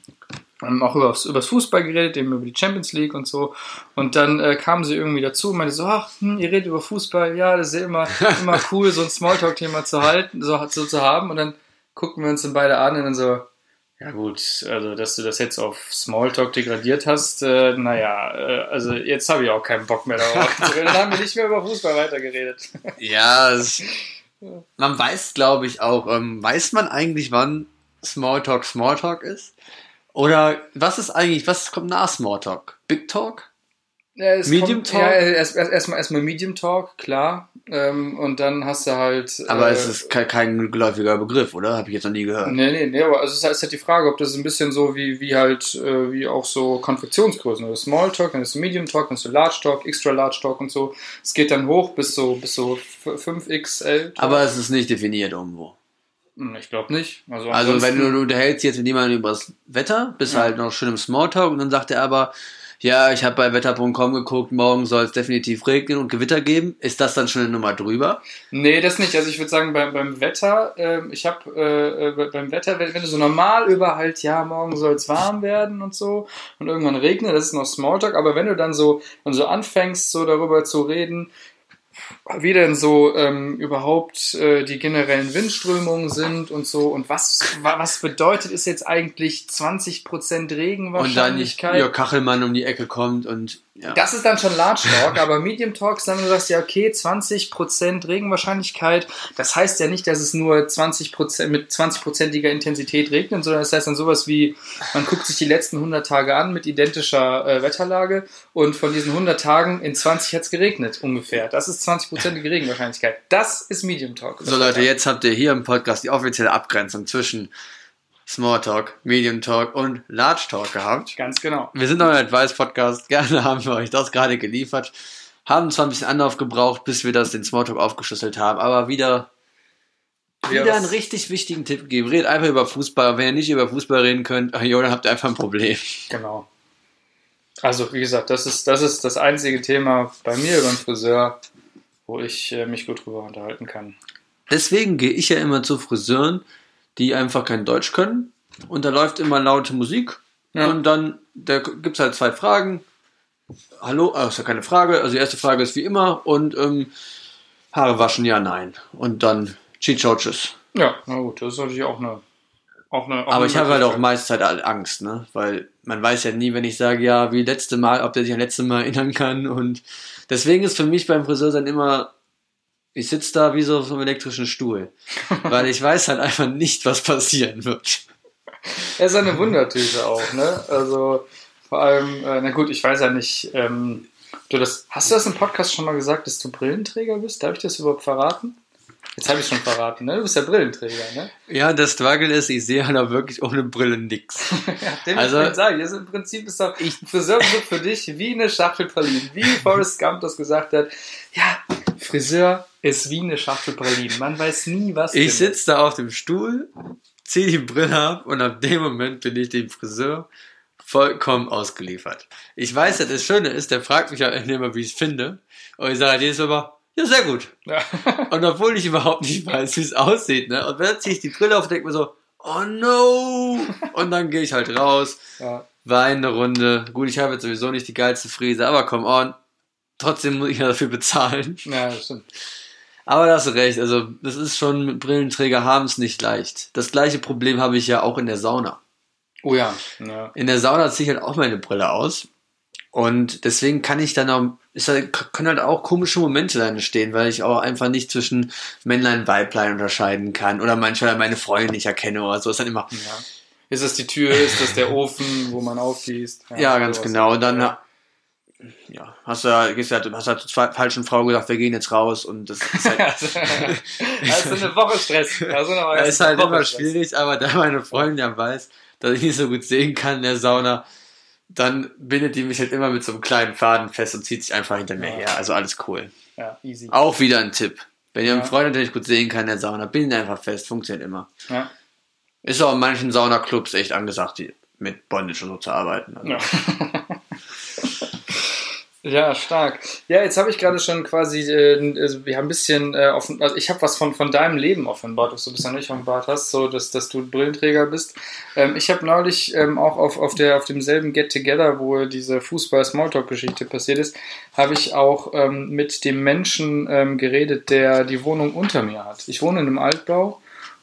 Ähm, auch über das Fußball geredet, eben über die Champions League und so. Und dann äh, kam sie irgendwie dazu und meinte so, ach, hm, ihr redet über Fußball, ja, das ist ja immer, immer cool, so ein Smalltalk-Thema zu halten, so, so zu haben. Und dann gucken wir uns dann beide an und dann so, ja gut, also dass du das jetzt auf Smalltalk degradiert hast, äh, naja, äh, also jetzt habe ich auch keinen Bock mehr darauf. Dann haben wir nicht mehr über Fußball weitergeredet. Ja, es, man weiß, glaube ich, auch, ähm, weiß man eigentlich, wann Smalltalk Smalltalk ist? Oder was ist eigentlich, was kommt nach Smalltalk? Big Talk? Ja, es Medium kommt, Talk? Ja, erst- erst- erstmal erstmal Medium Talk, klar. Ähm, und dann hast du halt. Aber äh, es ist kein, kein geläufiger Begriff, oder? Habe ich jetzt noch nie gehört. Nee, nee, nee, aber also es ist halt- es ist halt die Frage, ob das ein bisschen so wie, wie halt, äh, wie auch so Konfektionsgrößen. Also Small Talk, dann ist Medium Talk, dann ist Large Talk, Extra Large Talk und so. Es geht dann hoch bis so, bis so 5XL. Aber es ist nicht definiert irgendwo. Hm, Ich glaube nicht. Also, Also wenn du, du unterhältst jetzt mit jemandem über das Wetter, bist Ja. halt noch schön im Smalltalk und dann sagt er aber, ja, ich habe bei wetter.com geguckt, morgen soll es definitiv regnen und Gewitter geben. Ist das dann schon eine Nummer drüber? Nee, das nicht. Also ich würde sagen, beim, beim Wetter, ähm, ich habe äh, äh, beim Wetter, wenn, wenn du so normal über halt, ja, morgen soll es warm werden und so und irgendwann regnet, das ist noch Smalltalk, aber wenn du dann so, dann so anfängst, so darüber zu reden, wie denn so ähm, überhaupt äh, die generellen Windströmungen sind und so und was, was bedeutet es jetzt eigentlich 20% Regenwahrscheinlichkeit? Und dann Jörg Kachelmann um die Ecke kommt und ja. Das ist dann schon Large Talk, aber Medium Talk ist dann, du sagst ja, okay, 20% Regenwahrscheinlichkeit, das heißt ja nicht, dass es nur 20% mit 20%iger Intensität regnet, sondern das heißt dann sowas wie, man guckt sich die letzten 100 Tage an mit identischer äh, Wetterlage und von diesen 100 Tagen in 20 hat es geregnet ungefähr. Das ist 20%ige Regenwahrscheinlichkeit. Das ist Medium Talk. So Leute, jetzt habt ihr hier im Podcast die offizielle Abgrenzung zwischen Small Talk, Medium Talk und Large Talk gehabt. Ganz genau. Wir sind noch ein Advice-Podcast. Gerne haben wir euch das gerade geliefert. Haben zwar ein bisschen Anlauf gebraucht, bis wir das den Small Talk aufgeschlüsselt haben, aber wieder, wieder, wieder einen richtig wichtigen Tipp gegeben. Redet einfach über Fußball. Wenn ihr nicht über Fußball reden könnt, jo, dann habt ihr einfach ein Problem. Genau. Also, wie gesagt, das ist, das ist das einzige Thema bei mir über den Friseur, wo ich äh, mich gut drüber unterhalten kann. Deswegen gehe ich ja immer zu Friseuren, die einfach kein Deutsch können. Und da läuft immer laute Musik. Ja. Und dann da gibt es halt zwei Fragen. Hallo, ah, ist ja keine Frage. Also die erste Frage ist wie immer. Und ähm, Haare waschen, ja, nein. Und dann Chicho, tschüss. Ja, na gut, das ist natürlich auch eine. Auch eine auch Aber eine ich habe halt auch meist halt Angst, ne? Weil man weiß ja nie, wenn ich sage, ja, wie letzte Mal, ob der sich an letzte Mal erinnern kann. Und deswegen ist für mich beim Friseur dann immer ich sitze da wie so auf einem elektrischen Stuhl, weil ich weiß halt einfach nicht, was passieren wird. Er ist eine Wundertüte auch, ne? Also vor allem, äh, na gut, ich weiß ja nicht, ähm, du das, hast du das im Podcast schon mal gesagt, dass du Brillenträger bist? Darf ich das überhaupt verraten? Jetzt habe ich schon verraten, ne? Du bist ja Brillenträger, ne? Ja, das Struggle ist, ich sehe halt auch wirklich ohne Brille nix. ja, dem also, ich sagen, also im Prinzip ist doch ich Friseurbesuch für dich wie eine Schachtel Pralinen. Wie Forrest Gump das gesagt hat. Ja, Friseur ist wie eine Schachtel Pralinen. Man weiß nie, was. Ich sitze da auf dem Stuhl, ziehe die Brille ab und ab dem Moment bin ich dem Friseur vollkommen ausgeliefert. Ich weiß ja, das Schöne ist, der fragt mich ja immer, wie ich es finde. Und ich sage halt jedes Mal, ja, sehr gut. Ja. und obwohl ich überhaupt nicht weiß, wie es aussieht, ne? Und dann ziehe ich die Brille auf und denke mir so, oh no! Und dann gehe ich halt raus, ja. weine eine Runde. Gut, ich habe jetzt sowieso nicht die geilste Frise, aber come on. Trotzdem muss ich ja dafür bezahlen. Ja, das stimmt. Aber da hast du recht, also das ist schon, Brillenträger haben es nicht leicht. Das gleiche Problem habe ich ja auch in der Sauna. Oh ja. ja. In der Sauna ziehe ich halt auch meine Brille aus. Und deswegen kann ich dann auch, ist halt, können halt auch komische Momente da entstehen, weil ich auch einfach nicht zwischen Männlein und Weiblein unterscheiden kann oder manchmal meine Freunde nicht erkenne oder so. Ist dann immer. Ja. Ist das die Tür, ist das der Ofen, wo man aufgießt? Ja, ja ganz genau. Und dann ja, hast du gehst halt, hast halt zur falschen Frau gesagt, wir gehen jetzt raus und das ist halt. das ist eine Woche Stress. Das ist, das ist halt immer schwierig, aber da meine Freundin ja weiß, dass ich nicht so gut sehen kann in der Sauna, dann bindet die mich halt immer mit so einem kleinen Faden fest und zieht sich einfach hinter mir ja. her. Also alles cool. Ja, easy. Auch wieder ein Tipp. Wenn ihr einen Freund habt, der nicht gut sehen kann in der Sauna, bindet einfach fest, funktioniert immer. Ja. Ist auch in manchen Saunaclubs echt angesagt, die mit Bondage und so zu arbeiten. Also. Ja. Ja, stark. Ja, jetzt habe ich gerade schon quasi, äh, also wir haben ein bisschen äh, offen, also ich habe was von, von deinem Leben offenbart, was du bisher nicht offenbart hast, so dass, dass du Brillenträger bist. Ähm, ich habe neulich ähm, auch auf, auf, der, auf demselben Get Together, wo diese Fußball-Smalltalk-Geschichte passiert ist, habe ich auch ähm, mit dem Menschen ähm, geredet, der die Wohnung unter mir hat. Ich wohne in einem Altbau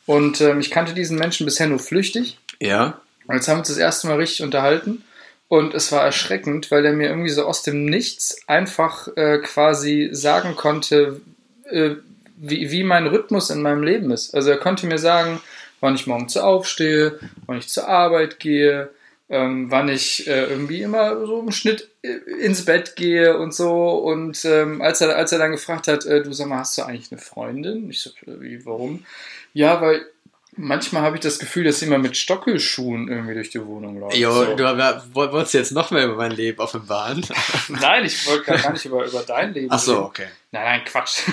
und ähm, ich kannte diesen Menschen bisher nur flüchtig. Ja. Und jetzt haben wir uns das erste Mal richtig unterhalten. Und es war erschreckend, weil er mir irgendwie so aus dem Nichts einfach äh, quasi sagen konnte, äh, wie, wie mein Rhythmus in meinem Leben ist. Also er konnte mir sagen, wann ich morgens aufstehe, wann ich zur Arbeit gehe, ähm, wann ich äh, irgendwie immer so im Schnitt äh, ins Bett gehe und so. Und ähm, als, er, als er dann gefragt hat, äh, du sag mal, hast du eigentlich eine Freundin? Ich so, wie, warum? Ja, weil Manchmal habe ich das Gefühl, dass jemand mit Stockelschuhen irgendwie durch die Wohnung läuft. Jo, so. du wolltest jetzt noch mehr über mein Leben offenbaren? nein, ich wollte gar nicht über, über dein Leben Ach so, reden. okay. Nein, nein, Quatsch.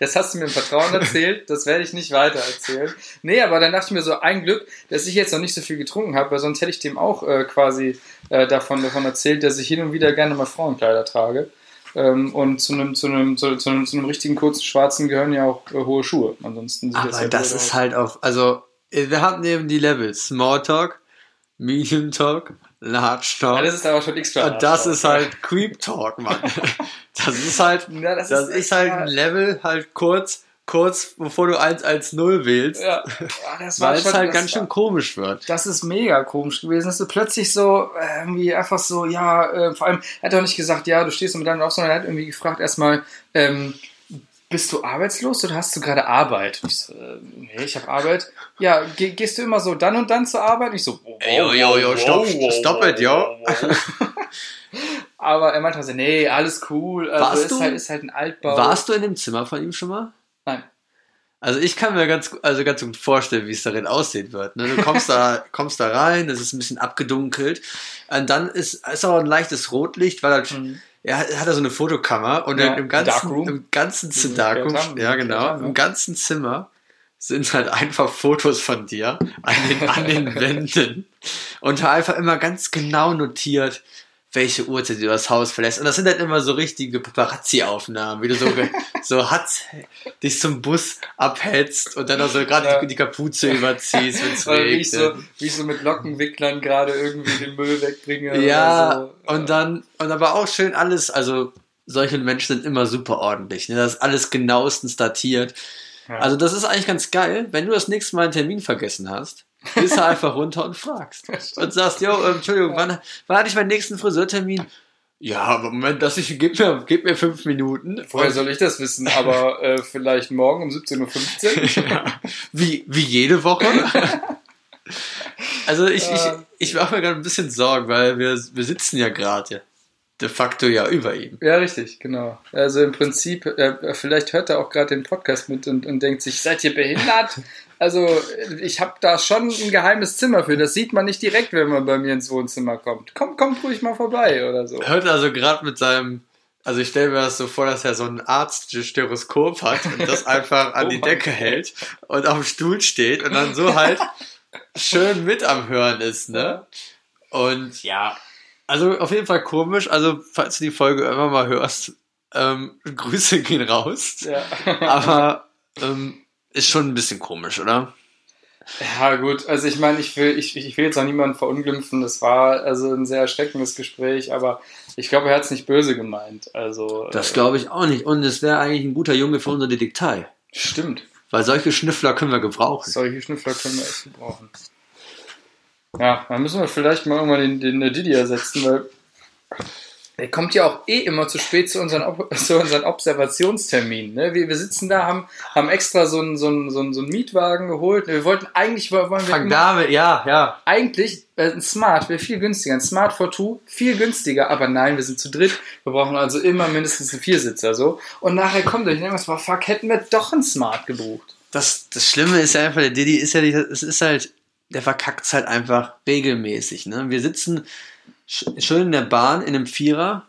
Das hast du mir im Vertrauen erzählt, das werde ich nicht weiter erzählen. Nee, aber dann dachte ich mir so, ein Glück, dass ich jetzt noch nicht so viel getrunken habe, weil sonst hätte ich dem auch äh, quasi äh, davon, davon erzählt, dass ich hin und wieder gerne mal Frauenkleider trage. Ähm, und zu einem, zu, einem, zu, zu, einem, zu einem richtigen kurzen Schwarzen gehören ja auch äh, hohe Schuhe. Ansonsten Aber das, das ist halt auch, also wir hatten eben die Levels. Smalltalk, Medium Talk, Large Talk. Ja, das ist aber schon extra. und das ist halt Creep Talk, Mann. Das ist halt, Ja, das das, ist ist, halt ein Level, halt kurz, kurz bevor du 1 1 0 wählst, Ja, Ja, weil es halt ganz war- schön komisch wird. Das ist mega komisch gewesen. dass du plötzlich so, äh, irgendwie einfach so, ja, äh, vor allem, er hat auch nicht gesagt, ja, du stehst mit deinem auf, sondern er hat irgendwie gefragt erstmal, ähm, bist du arbeitslos oder hast du gerade Arbeit? Ich so, äh, nee, ich habe Arbeit. Ja, geh, gehst du immer so dann und dann zur Arbeit? Ich so, wow, Ey, yo, yo, yo, stopp, stop it, yo. Aber er meinte also, nee, alles cool. Also Warst ist du- halt, ist halt ein Altbau. Warst du in dem Zimmer von ihm schon mal? Also ich kann mir ganz, also ganz gut vorstellen, wie es darin aussehen wird. Ne? Du kommst da, kommst da rein, es ist ein bisschen abgedunkelt. Und dann ist, ist auch ein leichtes Rotlicht, weil halt, Mhm. er hat, er so eine Fotokammer und Ja, im ganzen, im ganzen Darkroom, ja genau, im ja. ganzen Zimmer sind halt einfach Fotos von dir an den, an den Wänden und da einfach immer ganz genau notiert, welche Uhrzeit du das Haus verlässt. Und das sind halt immer so richtige Paparazzi-Aufnahmen, wie du so, so hatz, dich zum Bus abhetzt und dann auch so gerade Ja. die, Kapuze überziehst, wenn es Oder wie ich, so, regnet. wie ich so mit Lockenwicklern gerade irgendwie den Müll wegbringe. Ja, so. und dann, und aber auch schön alles, also solche Menschen sind immer super ordentlich. Ne? Das ist alles genauestens datiert. Ja. Also das ist eigentlich ganz geil, wenn du das nächste Mal einen Termin vergessen hast, gehst du einfach runter und fragst. Und sagst, jo, ähm, Entschuldigung, wann, wann hatte ich meinen nächsten Friseurtermin? Ja, aber Moment, das ich, gib mir, gib mir fünf Minuten. Und- soll ich das wissen? Aber äh, vielleicht morgen um 17.15 Uhr? ja, wie, wie jede Woche. Also ich, ich, Ja. ich mache mir gerade ein bisschen Sorgen, weil wir, wir sitzen ja gerade de facto ja über ihm. Ja, richtig, genau. Also im Prinzip, äh, vielleicht hört er auch gerade den Podcast mit und, und denkt sich, seid ihr behindert? Also ich habe da schon ein geheimes Zimmer für. Das sieht man nicht direkt, wenn man bei mir ins Wohnzimmer kommt. Kommt, kommt ruhig mal vorbei oder so. Hört also gerade mit seinem, also ich stelle mir das so vor, dass er so ein Arzt-Stereoskop hat und das einfach an Oh die Decke hält und auf dem Stuhl steht und dann so halt schön mit am Hören ist, ne? Und ja, also auf jeden Fall komisch. Also falls du die Folge irgendwann mal hörst, ähm, Grüße gehen raus. Ja. Aber ähm, ist schon ein bisschen komisch, oder? Ja, gut, also ich meine, ich will, ich, ich will jetzt auch niemanden verunglimpfen. Das war also ein sehr erschreckendes Gespräch, aber ich glaube, er hat es nicht böse gemeint. Also, Das äh, glaube ich auch nicht. Und es wäre eigentlich ein guter Junge für unsere Detektei. stimmt. Weil solche Schnüffler können wir gebrauchen. Solche Schnüffler können wir echt gebrauchen. Ja, dann müssen wir vielleicht mal irgendwann den, den Didi ersetzen, weil der kommt ja auch eh immer zu spät zu unseren, Ob zu unseren Observationsterminen. Ne? Wir, wir sitzen da, haben, haben extra so einen, so, einen, so, einen, so einen Mietwagen geholt. Wir wollten eigentlich, wollen wir Fang damit, ja, ja. eigentlich äh, ein Smart wäre viel günstiger. Ein Smart for Two viel günstiger, aber nein, wir sind zu dritt. Wir brauchen also immer mindestens einen Viersitzer so. Und nachher kommt euch, ich denke mal, fuck, hätten wir doch ein Smart gebucht. Das, das Schlimme ist ja einfach, der Diddy ist ja nicht, es ist halt, der verkackt halt einfach regelmäßig. Ne? Wir sitzen schön in der Bahn in einem Vierer,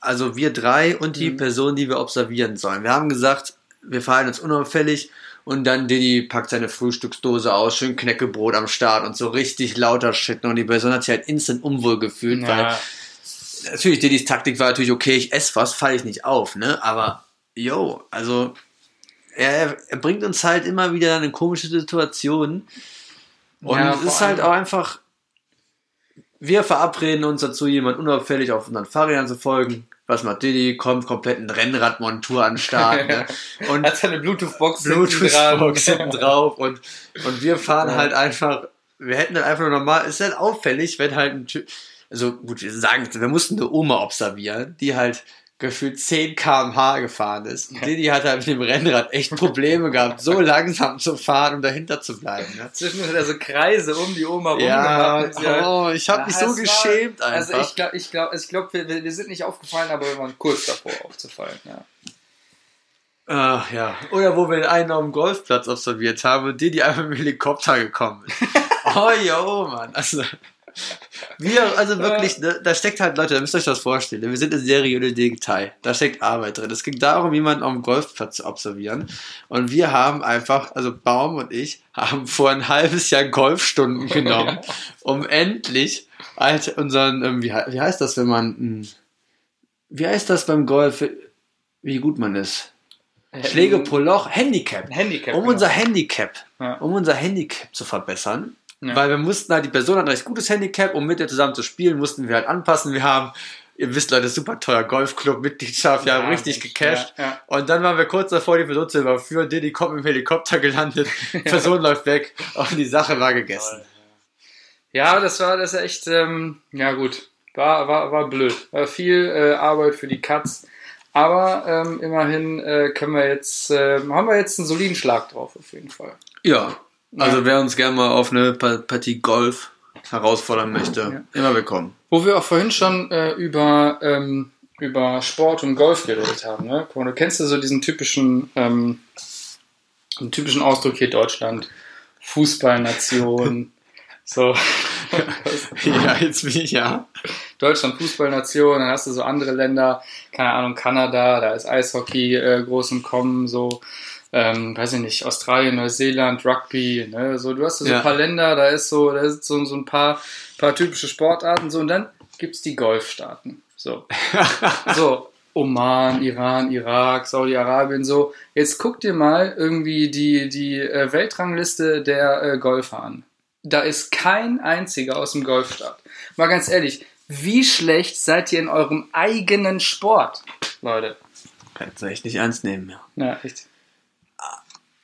also wir drei und die Mhm. Person, die wir observieren sollen. Wir haben gesagt, wir verhalten uns unauffällig und dann Diddy packt seine Frühstücksdose aus, schön Knäckebrot am Start und so richtig lauter Shit. Und die Person hat sich halt instant unwohl gefühlt, weil natürlich, Diddy's Taktik war natürlich, okay, ich esse was, falle ich nicht auf, ne? Aber, yo, also, er, er bringt uns halt immer wieder in komische Situationen. Und Ja, es ist halt auch einfach, wir verabreden uns dazu, jemand unauffällig auf unseren Fahrrädern zu folgen. Was macht Diddy? Kommt komplett ein Rennradmontur an den Start, ne? Und hat seine Bluetooth-Box dran. hinten drauf und, und wir fahren halt einfach, wir hätten dann einfach nur normal, ist halt auffällig, wenn halt ein Typ, also gut, wir sagen, wir mussten eine Oma observieren, die halt gefühlt 10 km/h gefahren ist. Und Didi hat halt mit dem Rennrad echt Probleme gehabt, so langsam zu fahren, um dahinter zu bleiben. Ne? Zwischendurch hat er so Kreise um die Oma Ja, und sie halt- oh, ich habe Ja, mich so es war- geschämt einfach. Also ich glaube, ich glaub, ich glaub, wir, wir sind nicht aufgefallen, aber wir waren kurz davor aufzufallen. Ja. Ach ja. Oder wo wir einen auf dem Golfplatz observiert haben und Didi einfach mit dem Helikopter gekommen ist. oh jo, Mann. Also, wir, also wirklich, ne, da steckt halt, Leute, da müsst ihr euch das vorstellen. Wir sind eine seriöse Detail. Da steckt Arbeit drin. Es ging darum, jemanden auf dem Golfplatz zu observieren. Und wir haben einfach, also Baum und ich, haben vor ein halbes Jahr Golfstunden genommen, um endlich halt unseren, ähm, wie, wie heißt das, wenn man, hm, wie heißt das beim Golf, wie gut man ist? Schläge pro Loch, Handicap. Handicap. Um genau. unser Handicap, Ja. um unser Handicap zu verbessern, Ja. Weil wir mussten halt, die Person hat ein recht gutes Handicap, um mit ihr zusammen zu spielen, mussten wir halt anpassen. Wir haben, ihr wisst Leute, super teuer Golfclub-Mitgliedschaft, wir haben richtig richtig, gecasht. ja, ja. Und dann waren wir kurz davor, die Person zu überführen. Diddy kommt dem Helikopter gelandet, Person läuft weg und die Sache war gegessen. Ja, das war das echt, ähm, ja gut, war, war, war blöd. War viel äh, Arbeit für die Cuts. Aber ähm, immerhin äh, können wir jetzt, äh, haben wir jetzt einen soliden Schlag drauf auf jeden Fall. Ja, also wer uns gerne mal auf eine Pa- Partie Golf herausfordern möchte, immer willkommen. Wo wir auch vorhin schon äh, über, ähm, über Sport und Golf geredet haben. Ne? Du kennst ja so diesen typischen, ähm, typischen Ausdruck hier Deutschland, Fußballnation. so. Ja, jetzt bin ich ja. Deutschland Fußballnation, dann hast du so andere Länder, keine Ahnung, Kanada, da ist Eishockey äh, groß im Kommen, so, ähm, weiß ich nicht, Australien, Neuseeland, Rugby, ne, so, du hast so Ja. ein paar Länder, da ist so, da ist so, so ein paar, paar typische Sportarten, so, und dann gibt's die Golfstaaten, so. so, Oman, Iran, Irak, Saudi-Arabien, so. Jetzt guck dir mal irgendwie die, die äh, Weltrangliste der äh, Golfer an. Da ist kein einziger aus dem Golfstaat. Mal ganz ehrlich, wie schlecht seid ihr in eurem eigenen Sport, Leute? Kannst du echt nicht ernst nehmen, ja. Ja, echt.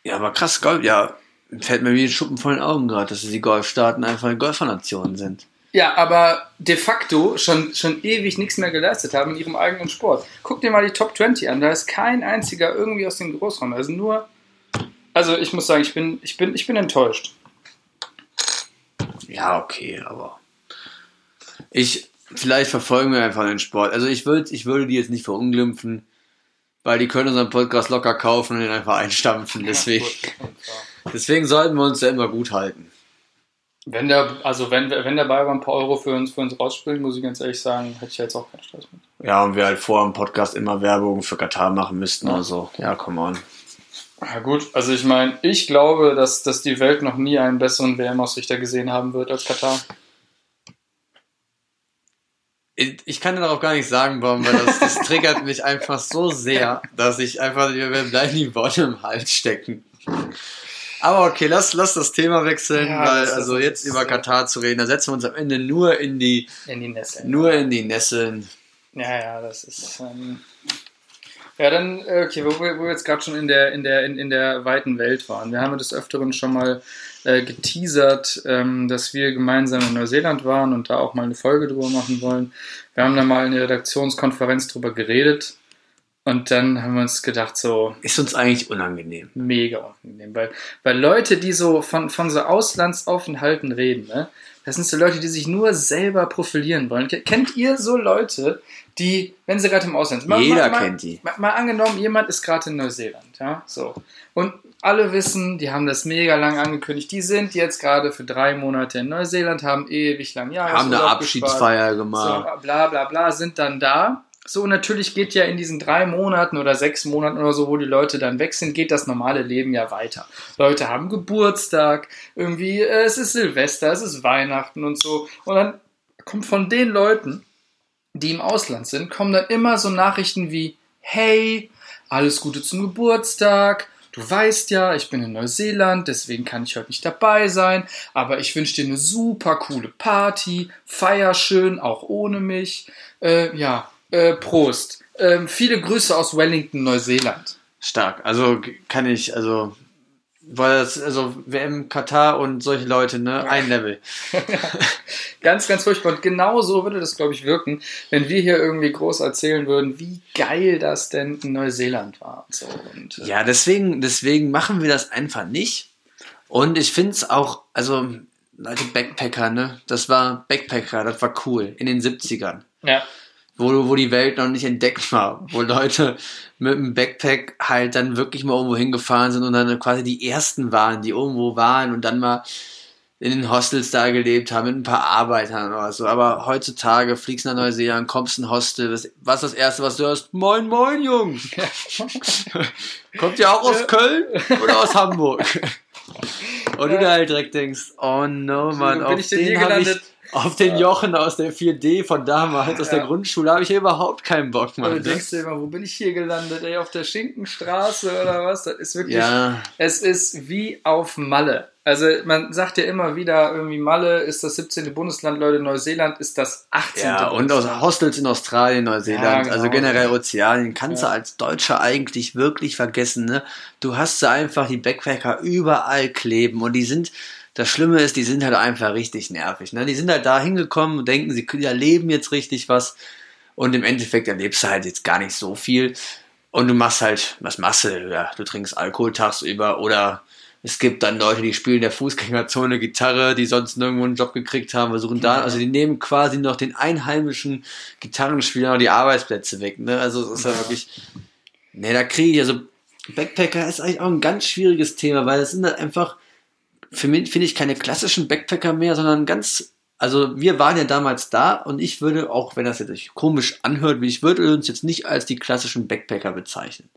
Ja, aber krass, Golf, ja, fällt mir wie ein Schuppen von den Augen gerade, dass die Golfstaaten einfach Golfernationen sind. Ja, aber de facto schon, schon ewig nichts mehr geleistet haben in ihrem eigenen Sport. Guck dir mal die Top 20 an, da ist kein einziger irgendwie aus dem Großraum. Sind nur. Also ich muss sagen, ich bin, ich bin, ich bin enttäuscht. Ja, okay, aber ich, vielleicht verfolgen wir einfach den Sport. Also ich würde, ich würde die jetzt nicht verunglimpfen, weil die können unseren Podcast locker kaufen und den einfach einstampfen. Deswegen, deswegen sollten wir uns ja immer gut halten. Wenn der, also wenn, wenn der Bayer ein paar Euro für uns, für uns rausspielt, muss ich ganz ehrlich sagen, hätte ich jetzt auch keinen Stress mit. Ja, und wir halt vor dem Podcast immer Werbung für Katar machen müssten oder so. Ja, come on. Ja gut, also ich meine, ich glaube, dass, dass die Welt noch nie einen besseren WM-Ausrichter gesehen haben wird als Katar. Ich kann darauf gar nicht sagen, warum, weil das, das triggert mich einfach so sehr, dass ich einfach, wir bleiben die Worte im Hals stecken. Aber okay, lass, lass das Thema wechseln, Ja, weil also jetzt über Katar zu reden, da setzen wir uns am Ende nur in die, In die Nässe. nur in die Nesseln. Ja, ja, das ist. Ähm, ja, dann, äh, okay, wo wir, wo wir jetzt gerade schon in der, in, der, in, in der weiten Welt waren. Wir haben ja des Öfteren schon mal äh, geteasert, ähm, dass wir gemeinsam in Neuseeland waren und da auch mal eine Folge drüber machen wollen. Wir haben da mal in der Redaktionskonferenz drüber geredet und dann haben wir uns gedacht, so, Ist uns eigentlich unangenehm. mega unangenehm. Weil, weil Leute, die so von, von so Auslandsaufenthalten reden, ne, das sind so Leute, die sich nur selber profilieren wollen. Ke- Kennt ihr so Leute, die, wenn sie gerade im Ausland sind, mal- Jeder mal, kennt die. Mal, mal angenommen, jemand ist gerade in Neuseeland, ja, so. Und alle wissen, die haben das mega lang angekündigt, die sind jetzt gerade für drei Monate in Neuseeland, haben ewig lang Jahre Haben eine Abschiedsfeier gemacht. so, bla bla bla, sind dann da. So, und natürlich geht ja in diesen drei Monaten oder sechs Monaten oder so, wo die Leute dann weg sind, geht das normale Leben ja weiter. Leute haben Geburtstag, irgendwie, äh, es ist Silvester, es ist Weihnachten und so. Und dann kommt von den Leuten, die im Ausland sind, kommen dann immer so Nachrichten wie, hey, alles Gute zum Geburtstag. Du weißt ja, ich bin in Neuseeland, deswegen kann ich heute nicht dabei sein, aber ich wünsche dir eine super coole Party, feier schön, auch ohne mich. Äh, ja, äh, Prost. Ähm, viele Grüße aus Wellington, Neuseeland. Stark. Also kann ich, also, weil das, also WM, Katar und solche Leute, ne, ein Level. Ganz, ganz furchtbar. Und genau so würde das, glaube ich, wirken, wenn wir hier irgendwie groß erzählen würden, wie geil das denn in Neuseeland war. Und so. Und, äh, Ja, deswegen, deswegen machen wir das einfach nicht. Und ich finde es auch, also, Leute, Backpacker, ne? Das war Backpacker, das war cool. In den 70ern. ja. Wo, wo die Welt noch nicht entdeckt war. Wo Leute mit dem Backpack halt dann wirklich mal irgendwo hingefahren sind und dann quasi die ersten waren, die irgendwo waren und dann mal in den Hostels da gelebt haben mit ein paar Arbeitern oder so. Aber heutzutage fliegst du nach Neuseeland, kommst in ein Hostel, was, was ist das erste, was du hörst? Moin, moin, Jungs! Kommt ihr auch aus Köln oder aus Hamburg? Und du da halt direkt denkst, oh no, Mann, bin auf ich denn hier den habe ich, gelandet? Auf den Jochen aus der 4D von damals, aus der Ja. Grundschule, habe ich hier überhaupt keinen Bock, Und Mann. du ne? denkst dir immer, wo bin ich hier gelandet? Ey, auf der Schinkenstraße oder was? Das ist wirklich, Ja, es ist wie auf Malle. Also man sagt ja immer wieder, irgendwie Malle ist das 17. Bundesland, Leute, Neuseeland ist das 18. Ja, und aus Hostels in Australien, Neuseeland, Ja, genau. also generell Ozeanien, kannst Ja. du als Deutscher eigentlich wirklich vergessen, ne? Du hast da einfach die Backpacker überall kleben und die sind, das Schlimme ist, die sind halt einfach richtig nervig, ne? Die sind halt da hingekommen und denken, sie erleben jetzt richtig was und im Endeffekt erlebst du halt jetzt gar nicht so viel und du machst halt, was machst du? Ja, du trinkst Alkohol tagsüber oder es gibt dann Leute, die spielen in der Fußgängerzone Gitarre, die sonst nirgendwo einen Job gekriegt haben, versuchen da, also die nehmen quasi noch den einheimischen Gitarrenspielern noch die Arbeitsplätze weg. Ne? Also es ist ja wirklich, ne, da kriege ich, also Backpacker ist eigentlich auch ein ganz schwieriges Thema, weil es sind halt einfach, für mich finde ich keine klassischen Backpacker mehr, sondern ganz, also wir waren ja damals da und ich würde, auch wenn das jetzt komisch anhört, ich würde uns jetzt nicht als die klassischen Backpacker bezeichnen.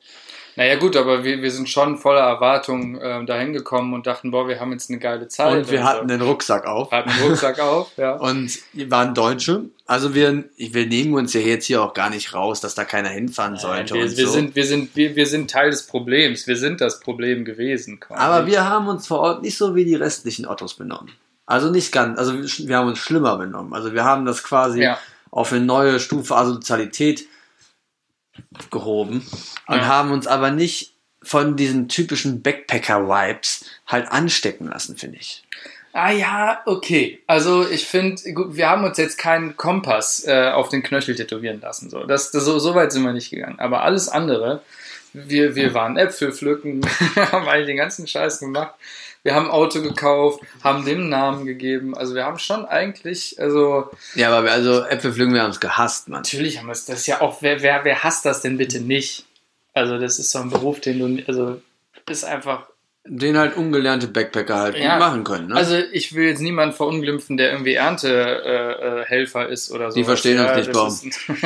Naja gut, aber wir, wir sind schon voller Erwartung äh, dahin gekommen und dachten, boah, wir haben jetzt eine geile Zeit. Und wir so. hatten den Rucksack auf. hatten einen Rucksack auf, ja. Und wir waren Deutsche. Also wir, wir nehmen uns ja jetzt hier auch gar nicht raus, dass da keiner hinfahren sollte. wir, und wir, so. sind, wir, sind, wir, wir sind Teil des Problems. Wir sind das Problem gewesen. Quasi. Aber wir haben uns vor Ort nicht so wie die restlichen Ottos benommen. Also nicht ganz, also wir haben uns schlimmer benommen. Also wir haben das quasi Ja. auf eine neue Stufe Asozialität gehoben und Ja. haben uns aber nicht von diesen typischen Backpacker-Vibes halt anstecken lassen, finde ich. Ah ja, okay. Also ich finde, gut, wir haben uns jetzt keinen Kompass äh, auf den Knöchel tätowieren lassen. So, das, das, so, so weit sind wir nicht gegangen. Aber alles andere, wir, wir waren Äpfel pflücken, haben all den ganzen Scheiß gemacht. Wir haben ein Auto gekauft, haben dem Namen gegeben. Also wir haben schon eigentlich, also Ja, aber wir, also Äpfel pflücken, wir haben es gehasst, Mann. natürlich haben wir es, das ist ja auch, wer, wer, wer hasst das denn bitte nicht? Also das ist so ein Beruf, den du, also ist einfach Den halt ungelernte Backpacker halt Ja. machen können. Ne? Also ich will jetzt niemanden verunglimpfen, der irgendwie Erntehelfer äh, äh, ist oder so. Die verstehen uns nicht, Baum.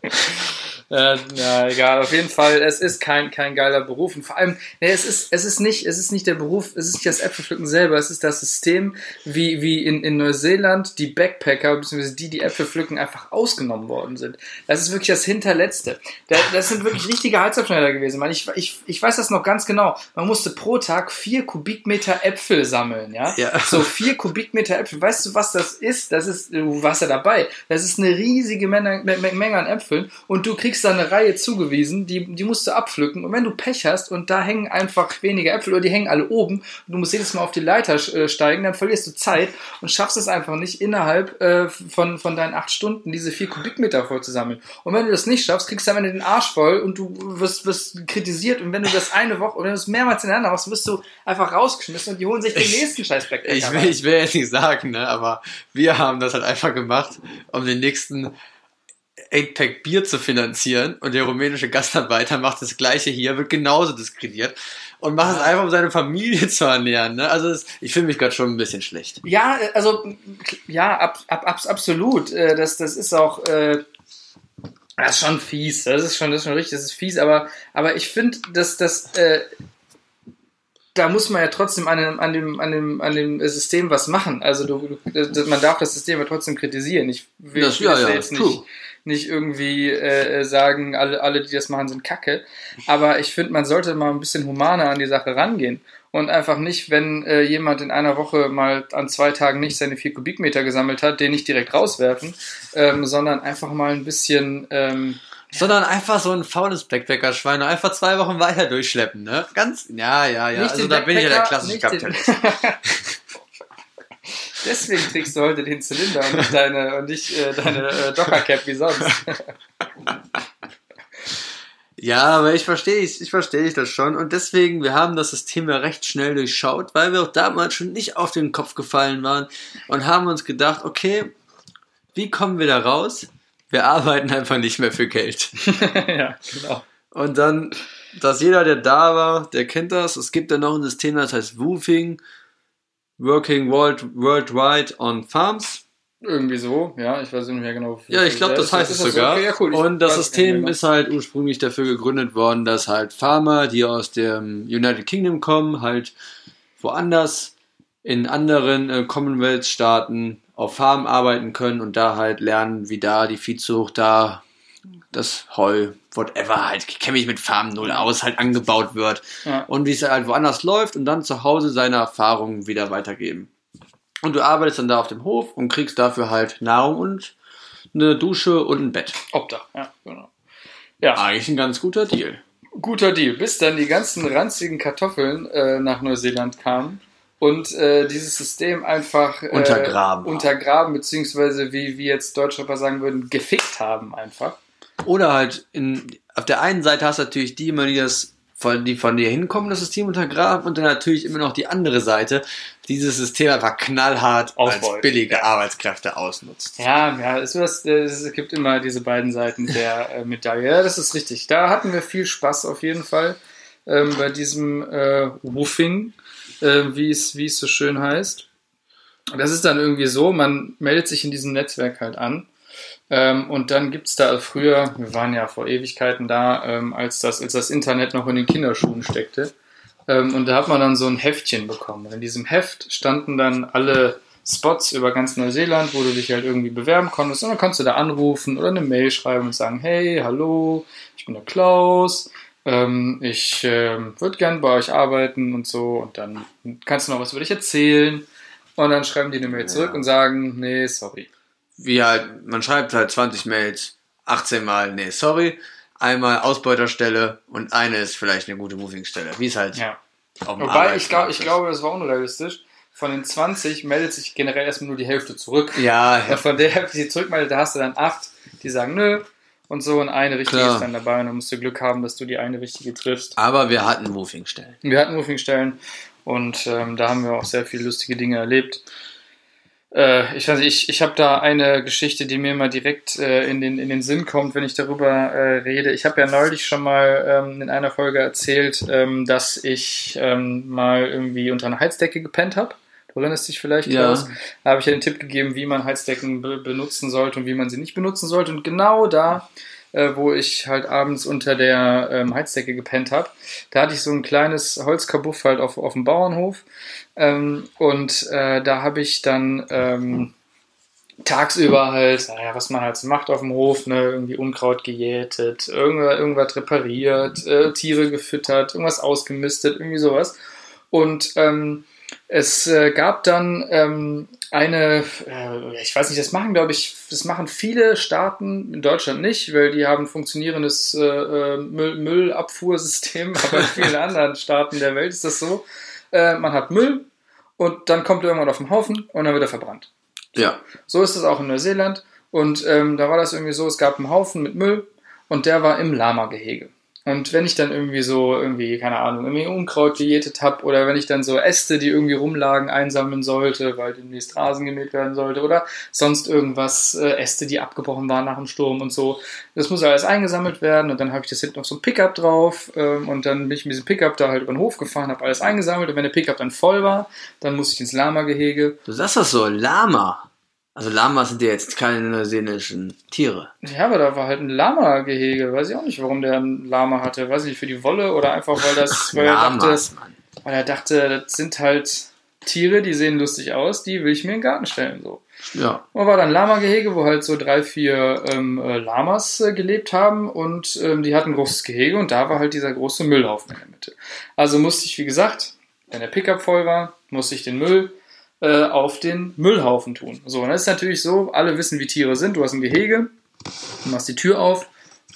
äh, ja, egal. Auf jeden Fall, es ist kein, kein geiler Beruf. Und vor allem, nee, es ist, es ist nicht, es ist nicht der Beruf, es ist nicht das Äpfelpflücken selber, es ist das System, wie, wie in, in Neuseeland die Backpacker, beziehungsweise die, die Äpfel pflücken, einfach ausgenommen worden sind. Das ist wirklich das Hinterletzte. Da, das sind wirklich richtige Halsabschneider gewesen. Man, ich, ich, ich weiß das noch ganz genau. Man musste pro Tag vier Kubikmeter Äpfel sammeln, ja? Ja. So vier Kubikmeter Äpfel. Weißt du, was das ist? Das ist, du warst ja dabei. Das ist eine riesige Menge, Menge an Äpfeln und du kriegst da eine Reihe zugewiesen, die, die musst du abpflücken. Und wenn du Pech hast und da hängen einfach weniger Äpfel oder die hängen alle oben und du musst jedes Mal auf die Leiter äh, steigen, dann verlierst du Zeit und schaffst es einfach nicht innerhalb äh, von, von deinen acht Stunden diese vier Kubikmeter voll zu sammeln. Und wenn du das nicht schaffst, kriegst du am Ende den Arsch voll und du wirst, wirst kritisiert. Und wenn du das eine Woche oder wenn du es mehrmals hintereinander machst, wirst du einfach rausgeschmissen und die holen sich den nächsten scheiß Ich will, ich will jetzt nicht sagen, ne, aber wir haben das halt einfach gemacht, um den nächsten 8-Pack Bier zu finanzieren und der rumänische Gastarbeiter macht das gleiche hier, wird genauso diskreditiert und macht es einfach, um seine Familie zu ernähren. Ne? Also es, ich fühle mich gerade schon ein bisschen schlecht. Ja, also ja, ab, ab, ab, absolut. Äh, Das, das ist auch äh, das ist schon fies. Das ist schon, das ist schon richtig, das ist fies, aber, aber ich finde, dass das äh, da muss man ja trotzdem an dem, an dem, an dem, an dem System was machen. Also du, du, man darf das System ja trotzdem kritisieren. Ich will, Das- ja, ja, jetzt true. nicht, nicht irgendwie äh, sagen, alle, alle, die das machen, sind Kacke. Aber ich finde, man sollte mal ein bisschen humaner an die Sache rangehen. Und einfach nicht, wenn äh, jemand in einer Woche mal an zwei Tagen nicht seine vier Kubikmeter gesammelt hat, den nicht direkt rauswerfen, ähm, sondern einfach mal ein bisschen ähm, Sondern einfach so ein faules Backpacker-Schwein und einfach zwei Wochen weiter durchschleppen, ne? Ganz, ja, ja, ja. Nicht Also da bin ich ja der klassische Kapitalist. Deswegen trägst du heute den Zylinder und nicht deine, und nicht, äh, deine äh, Dockercap wie sonst. Ja, aber ich verstehe ich, ich verstehe ich das schon. Und deswegen, wir haben das System ja recht schnell durchschaut, weil wir auch damals schon nicht auf den Kopf gefallen waren und haben uns gedacht, okay, wie kommen wir da raus? Wir arbeiten einfach nicht mehr für Geld. ja, genau. Und dann, dass jeder, der da war, der kennt das. Es gibt dann noch ein System, das heißt Woofing, Working World, Worldwide on Farms. Irgendwie so, ja, ich weiß nicht mehr genau. Ja, ich glaube, das heißt es sogar. Okay, ja, cool. Und das System mehr. ist halt ursprünglich dafür gegründet worden, dass halt Farmer, die aus dem United Kingdom kommen, halt woanders in anderen äh, Commonwealth-Staaten auf Farmen arbeiten können und da halt lernen, wie da die Viehzucht da das Heu, whatever, halt, ich kenne mich mit Farm null aus, halt angebaut wird Ja. und wie es halt woanders läuft und dann zu Hause seine Erfahrungen wieder weitergeben. Und du arbeitest dann da auf dem Hof und kriegst dafür halt Nahrung und eine Dusche und ein Bett. Obdach, ja, genau. Ja, Eigentlich ein ganz guter Deal. guter Deal. Bis dann die ganzen ranzigen Kartoffeln äh, nach Neuseeland kamen und äh, dieses System einfach äh, Untergraben untergraben, beziehungsweise wie, wie jetzt Deutschrapper sagen würden, gefickt haben einfach. Oder halt in, auf der einen Seite hast du natürlich die immer, die das von, die von dir hinkommen, das System untergraben und dann natürlich immer noch die andere Seite, die dieses System einfach knallhart als Ausbeuten. billige Arbeitskräfte ausnutzt. Ja, ja, es, ist, es gibt immer diese beiden Seiten der äh, Medaille. Ja, das ist richtig. Da hatten wir viel Spaß auf jeden Fall ähm, bei diesem äh, Woofing, äh, wie es wie es so schön heißt. Das ist dann irgendwie so, man meldet sich in diesem Netzwerk halt an. Ähm, und dann gibt's da früher, wir waren ja vor Ewigkeiten da, ähm, als, das, als das Internet noch in den Kinderschuhen steckte. Ähm, und da hat man dann so ein Heftchen bekommen. Und in diesem Heft standen dann alle Spots über ganz Neuseeland, wo du dich halt irgendwie bewerben konntest. Und dann konntest du da anrufen oder eine Mail schreiben und sagen, hey, hallo, ich bin der Klaus, ähm, ich ähm, würde gern bei euch arbeiten und so. Und dann kannst du noch was über dich erzählen. Und dann schreiben die eine Mail zurück und sagen, nee, sorry. Wie halt, man schreibt halt 20 Mails, 18 Mal, nee, sorry, einmal Ausbeuterstelle und eine ist vielleicht eine gute Movingstelle. Wie es halt Ja. auf dem Wobei, ich, glaub, ich glaube, das war unrealistisch. Von den 20 meldet sich generell erstmal nur die Hälfte zurück. Ja, Und von der Hälfte, die zurückmeldet, da hast du dann acht, die sagen nö. Und so und eine richtige Klar. ist dann dabei. Und dann musst du Glück haben, dass du die eine richtige triffst. aber wir hatten Movingstellen. Wir hatten Roofing-Stellen und ähm, da haben wir auch sehr viele lustige Dinge erlebt. Äh, ich weiß nicht, ich, ich habe da eine Geschichte, die mir mal direkt äh, in, den, in den Sinn kommt, wenn ich darüber äh, rede. Ich habe ja neulich schon mal ähm, in einer Folge erzählt, ähm, dass ich ähm, mal irgendwie unter einer Heizdecke gepennt habe. Du erinnerst dich vielleicht, Ja. Klaus? Da habe ich ja den Tipp gegeben, wie man Heizdecken be benutzen sollte und wie man sie nicht benutzen sollte. Und genau da, äh, wo ich halt abends unter der ähm, Heizdecke gepennt habe, da hatte ich so ein kleines Holzkabuff halt auf, auf dem Bauernhof. Ähm, und äh, da habe ich dann ähm, tagsüber halt, naja, was man halt so macht auf dem Hof, ne, irgendwie Unkraut gejätet, irgendwas, irgendwas repariert, äh, Tiere gefüttert, irgendwas ausgemistet, irgendwie sowas. Und ähm, es äh, gab dann ähm, eine, äh, ich weiß nicht, das machen, glaube ich, das machen viele Staaten in Deutschland nicht, weil die haben ein funktionierendes äh, äh, Müll Müllabfuhrsystem, aber in vielen anderen Staaten der Welt ist das so. Äh, man hat Müll und dann kommt er irgendwann auf den Haufen und dann wird er verbrannt. Ja. So ist es auch in Neuseeland. Und ähm, da war das irgendwie so, es gab einen Haufen mit Müll und der war im Lama-Gehege. Und wenn ich dann irgendwie so, irgendwie, keine Ahnung, irgendwie Unkraut gejätet habe oder wenn ich dann so Äste, die irgendwie rumlagen, einsammeln sollte, weil demnächst Rasen gemäht werden sollte oder sonst irgendwas, äh, Äste, die abgebrochen waren nach dem Sturm und so, das muss alles eingesammelt werden und dann habe ich das hinten noch so ein Pickup drauf ähm, und dann bin ich mit diesem Pickup da halt über den Hof gefahren, habe alles eingesammelt und wenn der Pickup dann voll war, dann musste ich ins Lama-Gehege Du sagst das so, Lama. Also Lamas sind ja jetzt keine neuseeländischen Tiere. Ja, aber da war halt ein Lama-Gehege. Weiß ich auch nicht, warum der ein Lama hatte. Weiß ich nicht, für die Wolle oder einfach, weil das, weil er dachte, Lamas, Mann. weil er dachte, das sind halt Tiere, die sehen lustig aus, die will ich mir in den Garten stellen. So. Ja. Und war dann ein Lama-Gehege, wo halt so drei, vier ähm, äh, Lamas äh, gelebt haben und ähm, die hatten ein großes Gehege und da war halt dieser große Müllhaufen in der Mitte. Also musste ich, wie gesagt, wenn der Pickup voll war, musste ich den Müll äh, auf den Müllhaufen tun. So, und das ist natürlich so, alle wissen, wie Tiere sind. Du hast ein Gehege, du machst die Tür auf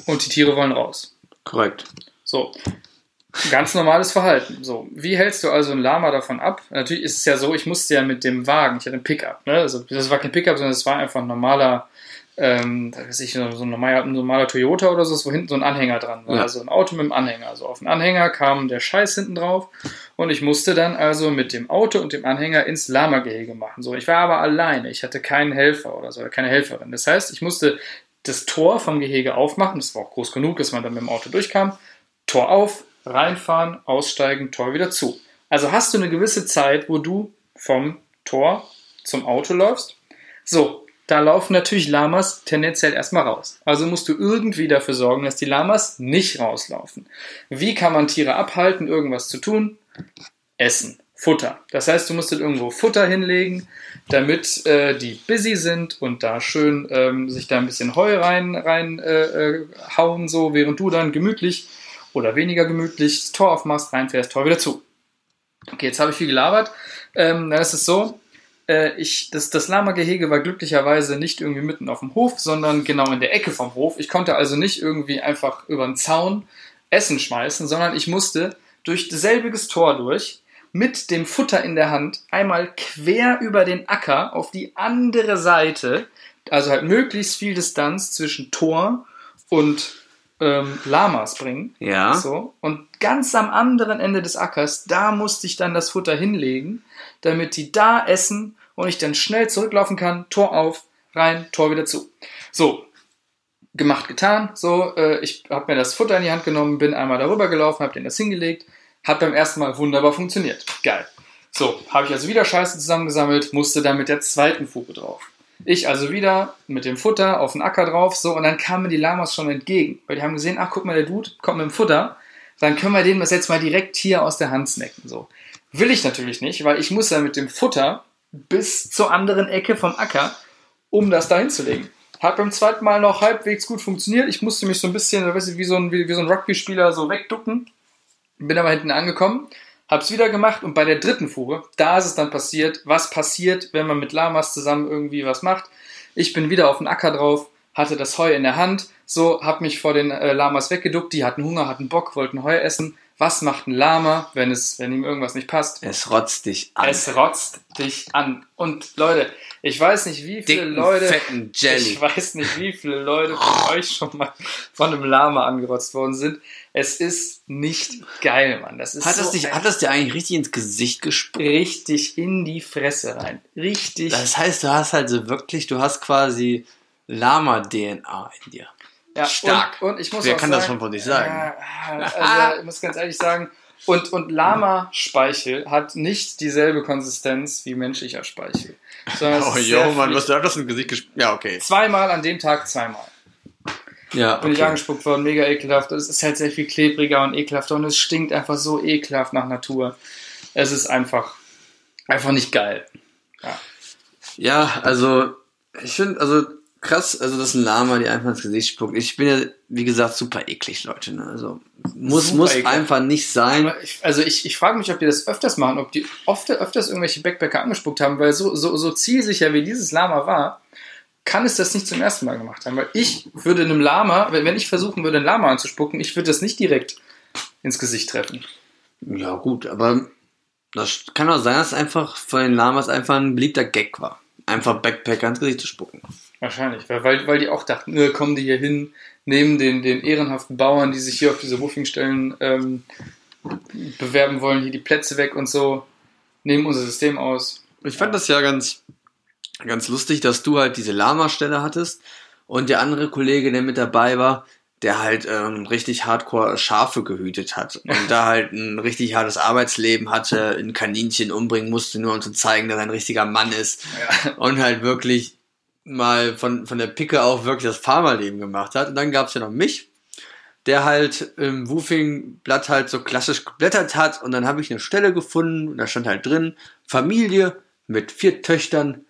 und die Tiere wollen raus. Korrekt. So. Ganz normales Verhalten. So, wie hältst du also ein Lama davon ab? Natürlich ist es ja so, ich musste ja mit dem Wagen, ich hatte einen Pickup, ne? Also das war kein Pickup, sondern es war einfach ein normaler, ähm, da weiß ich, so ein normaler, ein normaler Toyota oder so, wo hinten so ein Anhänger dran war. Ja. Also ein Auto mit einem Anhänger. Also auf den Anhänger kam der Scheiß hinten drauf und ich musste dann also mit dem Auto und dem Anhänger ins Lama-Gehege machen. So, ich war aber alleine, ich hatte keinen Helfer oder so, oder keine Helferin. Das heißt, ich musste das Tor vom Gehege aufmachen, das war auch groß genug, dass man dann mit dem Auto durchkam, Tor auf, reinfahren, aussteigen, Tor wieder zu. Also hast du eine gewisse Zeit, wo du vom Tor zum Auto läufst. So, da laufen natürlich Lamas tendenziell erstmal raus. Also musst du irgendwie dafür sorgen, dass die Lamas nicht rauslaufen. Wie kann man Tiere abhalten, irgendwas zu tun? Essen. Futter. Das heißt, du musstet irgendwo Futter hinlegen, damit äh, die busy sind und da schön ähm, sich da ein bisschen Heu rein, rein äh, äh, so, während du dann gemütlich oder weniger gemütlich das Tor aufmachst, reinfährst, Tor wieder zu. Okay, jetzt habe ich viel gelabert. Ähm, dann ist es so, äh, ich, das, das Lama-Gehege war glücklicherweise nicht irgendwie mitten auf dem Hof, sondern genau in der Ecke vom Hof. Ich konnte also nicht irgendwie einfach über den Zaun Essen schmeißen, sondern ich musste durch selbiges Tor durch mit dem Futter in der Hand einmal quer über den Acker auf die andere Seite, also halt möglichst viel Distanz zwischen Tor und ähm, Lamas bringen. Ja. So. Und ganz am anderen Ende des Ackers, da musste ich dann das Futter hinlegen, damit die da essen und ich dann schnell zurücklaufen kann, Tor auf, rein, Tor wieder zu. So, gemacht, getan. So, äh, ich habe mir das Futter in die Hand genommen, bin einmal darüber gelaufen, habe den das hingelegt, hat beim ersten Mal wunderbar funktioniert. Geil. So, habe ich also wieder Scheiße zusammengesammelt, musste dann mit der zweiten Fuge drauf. Ich also wieder mit dem Futter auf den Acker drauf, so, und dann kamen die Lamas schon entgegen, weil die haben gesehen, ach, guck mal, der Dude kommt mit dem Futter, dann können wir den das jetzt mal direkt hier aus der Hand snacken, so. Will ich natürlich nicht, weil ich muss ja mit dem Futter bis zur anderen Ecke vom Acker, um das da hinzulegen. Hat beim zweiten Mal noch halbwegs gut funktioniert. Ich musste mich so ein bisschen, weißt du, wie so ein, wie, wie so ein Rugby-Spieler so wegducken. Bin aber hinten angekommen, hab's wieder gemacht und bei der dritten Fuhre, da ist es dann passiert, was passiert, wenn man mit Lamas zusammen irgendwie was macht. Ich bin wieder auf den Acker drauf, hatte das Heu in der Hand, so hab mich vor den äh, Lamas weggeduckt, die hatten Hunger, hatten Bock, wollten Heu essen. Was macht ein Lama, wenn es, wenn ihm irgendwas nicht passt? Es rotzt dich an. Es rotzt dich an. Und Leute, ich weiß nicht, wie viele Dicken, Leute. fetten Jelly. Ich weiß nicht, wie viele Leute von euch schon mal von einem Lama angerotzt worden sind. Es ist nicht geil, Mann. Das ist Hat das, so dich, ein- hat das dir eigentlich richtig ins Gesicht gesprüht? richtig in die Fresse rein. Richtig. Das heißt, du hast halt so wirklich, du hast quasi Lama-DNA in dir. ja, stark. Und, und ich muss Wer kann das sagen, von sich sagen? Ja, also, ich muss ganz ehrlich sagen, und, und Lama-Speichel hat nicht dieselbe Konsistenz wie menschlicher Speichel. Oh, jo, Mann, was du das ins Gesicht gesprüht? Ja, okay. Zweimal an dem Tag, zweimal. Ja, bin ich okay. angespuckt worden, mega ekelhaft. Es ist halt sehr viel klebriger und ekelhafter und es stinkt einfach so ekelhaft nach Natur. Es ist einfach, einfach nicht geil. Ja, also, ich finde, also krass, also das ist ein Lama, die einfach ins Gesicht spuckt. Ich bin ja, wie gesagt, super eklig, Leute. Ne? Also, muss, Super muss einfach nicht sein. Ich, also ich, ich frage mich, ob die das öfters machen, ob die oft, öfters irgendwelche Backpacker angespuckt haben, weil so, so, so zielsicher wie dieses Lama war, kann es das nicht zum ersten Mal gemacht haben. Weil ich würde einem Lama, wenn wenn ich versuchen würde, ein Lama anzuspucken, ich würde das nicht direkt ins Gesicht treffen. Ja, gut, aber das kann auch sein, dass einfach von den Lamas einfach ein beliebter Gag war. Einfach Backpacker ins Gesicht zu spucken. Wahrscheinlich, weil, weil, weil die auch dachten, äh, kommen die hier hin, nehmen den, den ehrenhaften Bauern, die sich hier auf diese Woofingstellen ähm, bewerben wollen, hier die Plätze weg und so, nehmen unser System aus. Ich fand das ja ganz, ganz lustig, dass du halt diese Lama-Stelle hattest und der andere Kollege, der mit dabei war, der halt ähm, richtig hardcore Schafe gehütet hat und da halt ein richtig hartes Arbeitsleben hatte, ein Kaninchen umbringen musste, nur um zu zeigen, dass er ein richtiger Mann ist Ja. und halt wirklich mal von, von der Picke auf wirklich das Farmerleben gemacht hat. Und dann gab's ja noch mich, der halt im Woofing-Blatt halt so klassisch geblättert hat und dann habe ich eine Stelle gefunden und da stand halt drin, Familie mit vier Töchtern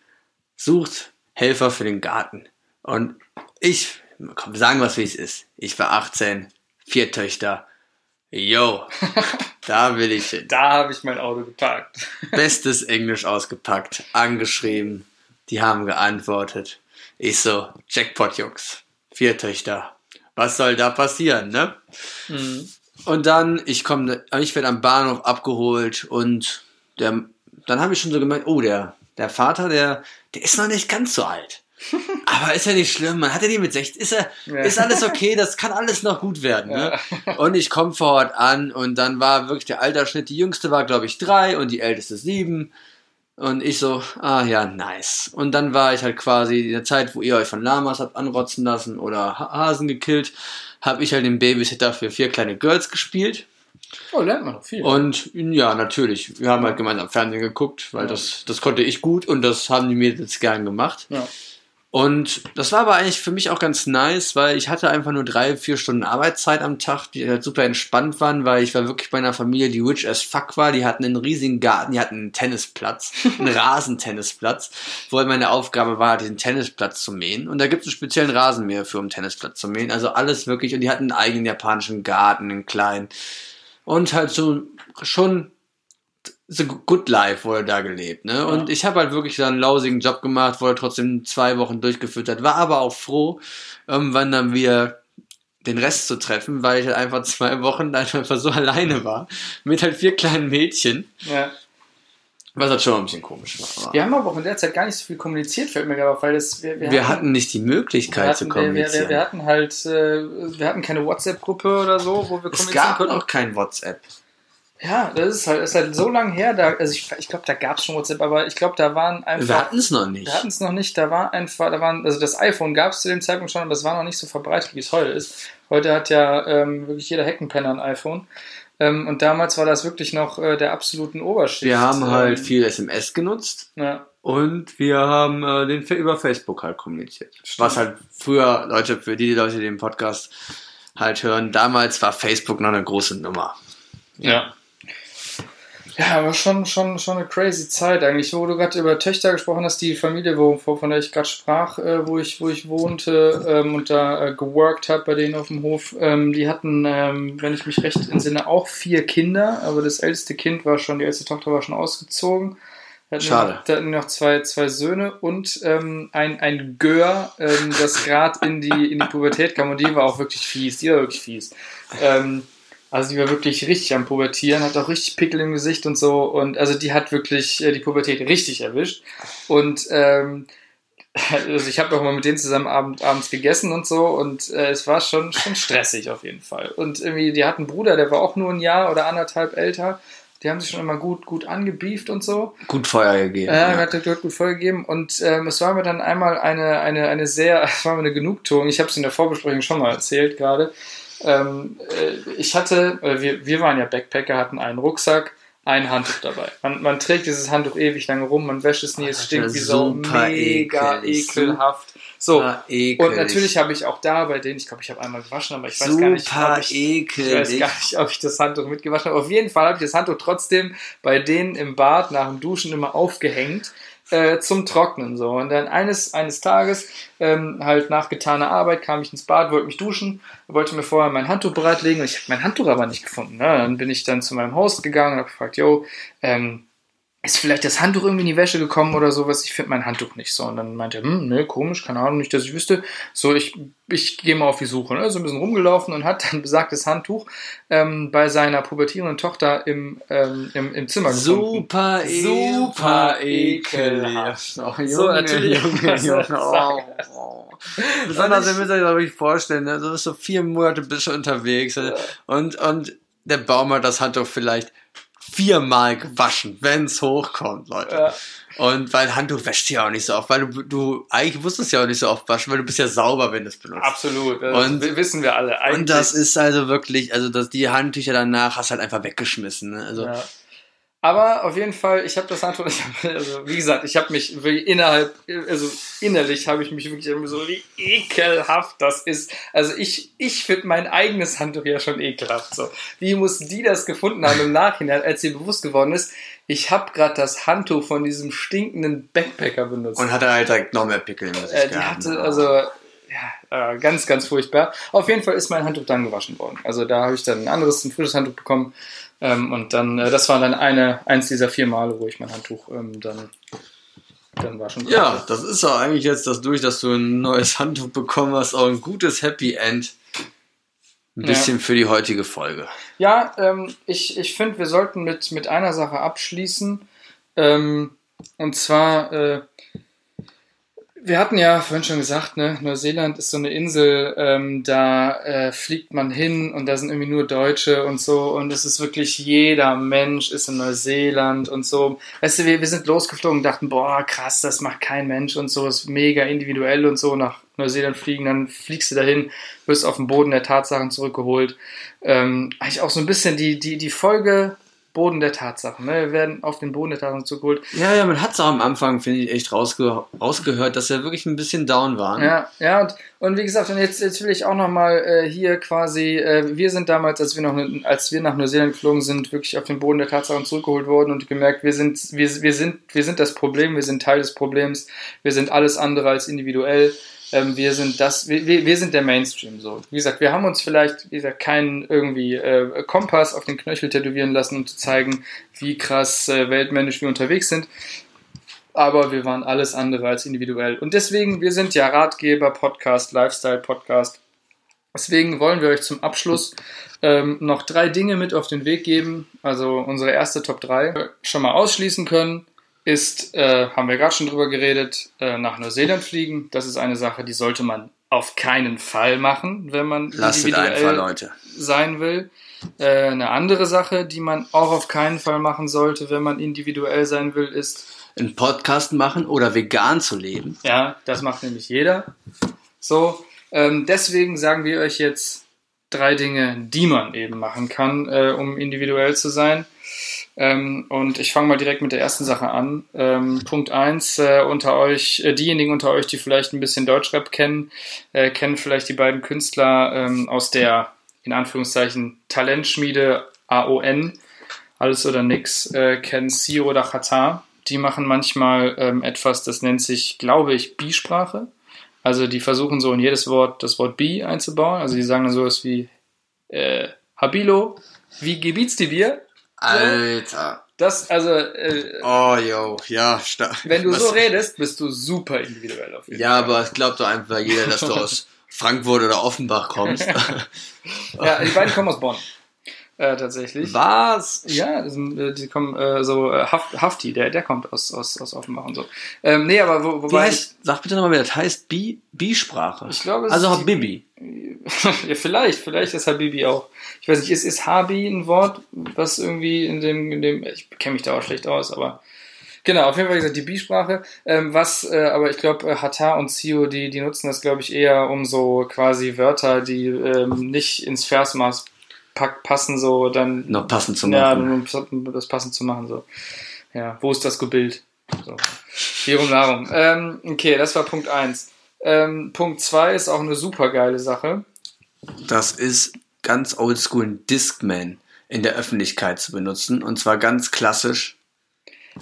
sucht Helfer für den Garten. Und ich, komm, sagen wir es wie es ist. Ich war 18, vier Töchter. Yo, da will ich hin. Da habe ich mein Auto geparkt. Bestes Englisch ausgepackt, angeschrieben. Die haben geantwortet. Ich so, Jackpot, Jungs. Vier Töchter. Was soll da passieren, ne? Und dann, ich komme, ich werde am Bahnhof abgeholt und der, dann habe ich schon so gemerkt, oh, der, der Vater, der, der ist noch nicht ganz so alt. Aber ist ja nicht schlimm, man hat ja die mit 16, ist, er, Ja. ist alles okay, das kann alles noch gut werden. Ne? Und ich komme vor Ort an und dann war wirklich der Altersschnitt, die jüngste war, glaube ich, drei und die älteste sieben. Und ich so, ah ja, nice. Und dann war ich halt quasi in der Zeit, wo ihr euch von Lamas habt anrotzen lassen oder Ha- Hasen gekillt, habe ich halt den Babysitter für vier kleine Girls gespielt. Oh, lernt man noch viel. Und ja, natürlich, wir haben halt gemeinsam Fernsehen geguckt, weil das, das konnte ich gut und das haben die Mädels gern gemacht. ja. Und das war aber eigentlich für mich auch ganz nice, weil ich hatte einfach nur drei, vier Stunden Arbeitszeit am Tag, die halt super entspannt waren, weil ich war wirklich bei einer Familie, die rich as fuck war. Die hatten einen riesigen Garten, die hatten einen Tennisplatz, einen Rasentennisplatz, wo halt meine Aufgabe war, diesen Tennisplatz zu mähen. Und da gibt es einen speziellen Rasenmäher für, um Tennisplatz zu mähen. Also alles wirklich. Und die hatten einen eigenen japanischen Garten, einen kleinen. Und halt so schon The Good Life wurde da gelebt, ne? Und ich habe halt wirklich so einen lausigen Job gemacht, wurde trotzdem zwei Wochen durchgeführt hat, war aber auch froh, irgendwann dann wieder den Rest zu treffen, weil ich halt einfach zwei Wochen einfach so alleine war, mit halt vier kleinen Mädchen. Ja. Was halt schon ein bisschen komisch war. Wir haben aber auch in der Zeit gar nicht so viel kommuniziert, fällt mir gerade auf, weil das, wir, Wir hatten nicht die Möglichkeit wir zu hatten, wir, wir, kommunizieren. wir, wir hatten halt, äh, wir hatten keine WhatsApp-Gruppe oder so, wo wir es kommunizieren gab konnten. auch kein WhatsApp. Ja, das ist halt, ist halt so lang her, da, also ich, ich glaube, da gab es schon WhatsApp, aber ich glaube, da waren einfach. Wir hatten es noch nicht. Wir hatten es noch nicht, da war einfach, da waren, also das iPhone gab es zu dem Zeitpunkt schon, aber das war noch nicht so verbreitet, wie es heute ist. Heute hat ja ähm, wirklich jeder Heckenpenner ein iPhone. Ähm, und damals war das wirklich noch äh, der absoluten Oberschicht. Wir haben halt ähm, viel SMS genutzt Ja, und wir haben äh, den über Facebook halt kommuniziert. Was halt früher, Leute, für die Leute, die den Podcast halt hören, damals war Facebook noch eine große Nummer. ja. Ja, aber schon, schon, schon eine crazy Zeit eigentlich. Wo du gerade über Töchter gesprochen hast, die Familie, wo, von der ich gerade sprach, äh, wo, ich, wo ich wohnte ähm, und da äh, geworkt habe bei denen auf dem Hof, ähm, die hatten, ähm, wenn ich mich recht entsinne, auch vier Kinder, aber das älteste Kind war schon, die älteste Tochter war schon ausgezogen. Da hatten Schade. Noch, da hatten noch zwei, zwei Söhne und ähm, ein, ein Gör, ähm, das gerade in die, in die Pubertät kam und die war auch wirklich fies, die war wirklich fies. Ähm, also die war wirklich richtig am Pubertieren, hat auch richtig Pickel im Gesicht und so. Und also die hat wirklich äh, die Pubertät richtig erwischt. Und ähm, also ich habe auch mal mit denen zusammen abend, abends gegessen und so und äh, es war schon, schon stressig auf jeden Fall. Und irgendwie, die hatten einen Bruder, der war auch nur ein Jahr oder anderthalb älter. Die haben sich schon immer gut, gut angebieft und so. Gut Feuer gegeben. Ja, ja. hat dort gut vorgegeben. Und ähm, es war mir dann einmal eine, eine, eine sehr, es war mir eine Genugtuung. Ich habe es in der Vorbesprechung schon mal erzählt gerade. Ähm, äh, ich hatte, äh, wir, wir waren ja Backpacker, hatten einen Rucksack, ein Handtuch dabei. Man, man trägt dieses Handtuch ewig lange rum, man wäscht es nie, es stinkt wie so super mega ekelhaft. So, Super ekelig. und natürlich habe ich auch da bei denen, ich glaube, ich habe einmal gewaschen, aber ich weiß gar nicht, Super ob ich, ich weiß gar nicht, ob ich das Handtuch mitgewaschen habe. Auf jeden Fall habe ich das Handtuch trotzdem bei denen im Bad nach dem Duschen immer aufgehängt äh, zum Trocknen. So. Und dann eines, eines Tages, ähm, halt nach getaner Arbeit, kam ich ins Bad, wollte mich duschen, wollte mir vorher mein Handtuch bereitlegen und ich habe mein Handtuch aber nicht gefunden. Ne? Dann bin ich dann zu meinem Host gegangen und habe gefragt, yo, ähm, ist vielleicht das Handtuch irgendwie in die Wäsche gekommen oder sowas? Ich finde mein Handtuch nicht so. Und dann meinte er, hm, ne, komisch, keine Ahnung, nicht, dass ich wüsste. So, ich, ich gehe mal auf die Suche. Ne? So ein bisschen rumgelaufen und hat dann besagtes Handtuch ähm, bei seiner pubertierenden Tochter im, ähm, im, im Zimmer gefunden. Super, Super super ekelhaft. Oh, Junge, So, natürlich. Junge, Junge. Oh, oh. Besonders, ihr müsst euch das wirklich vorstellen, ne? du bist so vier Monate bist du unterwegs und, und der Baum hat das Handtuch vielleicht viermal gewaschen, wenn es hochkommt, Leute. Ja. Und weil Handtuch wäscht ja auch nicht so oft, weil du, du eigentlich musst es ja auch nicht so oft waschen, weil du bist ja sauber, wenn du es benutzt. Absolut. Das Und- wissen wir alle. Eigentlich. Und das ist also wirklich, also dass die Handtücher danach hast halt einfach weggeschmissen. Ne? Also Ja. Aber auf jeden Fall, ich habe das Handtuch, ich hab, also wie gesagt, ich habe mich wirklich innerhalb, also innerlich habe ich mich wirklich irgendwie so, wie ekelhaft das ist. Also ich, ich finde mein eigenes Handtuch ja schon ekelhaft. So. Wie muss die das gefunden haben im Nachhinein, als ihr bewusst geworden ist, ich habe gerade das Handtuch von diesem stinkenden Backpacker benutzt. und hatte halt direkt noch mehr Pickel Gesicht Äh, die hatte, ne? also, ja, äh, ganz, ganz furchtbar. Auf jeden Fall ist mein Handtuch dann gewaschen worden. Also da habe ich dann ein anderes, ein frisches Handtuch bekommen. Ähm, und dann, äh, das war dann eine, eins dieser vier Male, wo ich mein Handtuch ähm, dann, dann waschen konnte. Ja, das ist doch eigentlich jetzt das durch, dass du ein neues Handtuch bekommen hast, auch ein gutes Happy End. Ein Ja. bisschen für die heutige Folge. Ja, ähm, ich, ich finde, wir sollten mit, mit einer Sache abschließen. Ähm, und zwar, äh, wir hatten ja vorhin schon gesagt, ne, Neuseeland ist so eine Insel, ähm, da äh, fliegt man hin und da sind irgendwie nur Deutsche und so und es ist wirklich jeder Mensch ist in Neuseeland und so. Weißt du, wir, wir sind losgeflogen und dachten, boah, krass, das macht kein Mensch und so, ist mega individuell und so nach Neuseeland fliegen, dann fliegst du dahin, wirst auf den Boden der Tatsachen zurückgeholt. Ähm, eigentlich auch so ein bisschen die, die, die Folge Boden der Tatsachen. Ne? Wir werden auf den Boden der Tatsachen zugeholt. Ja, ja, man hat es auch am Anfang, finde ich, echt rausge rausgehört, dass wir wirklich ein bisschen down waren. Ja, ja, und, und wie gesagt, und jetzt, jetzt will ich auch nochmal äh, hier quasi, äh, wir sind damals, als wir noch als wir nach Neuseeland geflogen sind, wirklich auf den Boden der Tatsachen zurückgeholt worden und gemerkt, wir sind, wir, wir sind, wir sind das Problem, wir sind Teil des Problems, wir sind alles andere als individuell. Ähm, wir sind das, wir, wir sind der Mainstream so. Wie gesagt, wir haben uns vielleicht, wie gesagt, keinen irgendwie äh, Kompass auf den Knöchel tätowieren lassen, um zu zeigen, wie krass äh, weltmännisch wir unterwegs sind. Aber wir waren alles andere als individuell. Und deswegen, wir sind ja Ratgeber, Podcast, Lifestyle, Podcast. Deswegen wollen wir euch zum Abschluss ähm, noch drei Dinge mit auf den Weg geben. Also unsere erste Top 3 schon mal ausschließen können ist, äh, haben wir gerade schon drüber geredet, äh, nach Neuseeland fliegen. Das ist eine Sache, die sollte man auf keinen Fall machen, wenn man Lasst individuell einfach, sein will. Äh, eine andere Sache, die man auch auf keinen Fall machen sollte, wenn man individuell sein will, ist einen Podcast machen oder vegan zu leben. Ja, das macht nämlich jeder. So, ähm, deswegen sagen wir euch jetzt drei Dinge, die man eben machen kann, äh, um individuell zu sein. Ähm, und ich fange mal direkt mit der ersten Sache an. Ähm, Punkt 1, äh, unter euch, äh, diejenigen unter euch, die vielleicht ein bisschen Deutschrap kennen, äh, kennen vielleicht die beiden Künstler ähm, aus der, in Anführungszeichen, Talentschmiede AON, alles oder nix, äh, kennen Sio oder Qatar. Die machen manchmal ähm, etwas, das nennt sich, glaube ich, Bi-Sprache. Also die versuchen so in jedes Wort das Wort Bi einzubauen. Also die sagen dann sowas wie äh, Habilo, wie gebiet's dir? Alter. Das, also. Äh, oh, yo, ja, stark. Wenn du Was? so redest, bist du super individuell auf jeden ja, Fall. Ja, aber es glaubt doch einfach jeder, dass du aus Frankfurt oder Offenbach kommst. ja, die beiden kommen aus Bonn. Äh, tatsächlich. Was? Ja, die, sind, äh, die kommen äh, so äh, Haft, Hafti, der, der kommt aus, aus, aus Offenbach und so. Ähm, nee, aber wo, wobei. Wie heißt, sag bitte nochmal, wie das heißt, Bi, Bi-Sprache. Ich glaube, es Also Habibi. ja, vielleicht, vielleicht ist Habibi auch. Ich weiß nicht, ist, ist Habi ein Wort, was irgendwie in dem, in dem, ich kenne mich da auch schlecht aus, aber Genau, auf jeden Fall gesagt die Bi-Sprache. Ähm, was, äh, aber ich glaube, äh, Hatar und Sio, die, die nutzen das, glaube ich, eher um so quasi Wörter, die ähm, nicht ins Versmaß passen, so dann. Noch passend zu machen. Ja, um das passend zu machen, so. Ja, wo ist das Gebild? So. Hierum darum. Ähm, okay, das war Punkt 1. Ähm, Punkt 2 ist auch eine super geile Sache. Das ist ganz oldschool ein Discman in der Öffentlichkeit zu benutzen. Und zwar ganz klassisch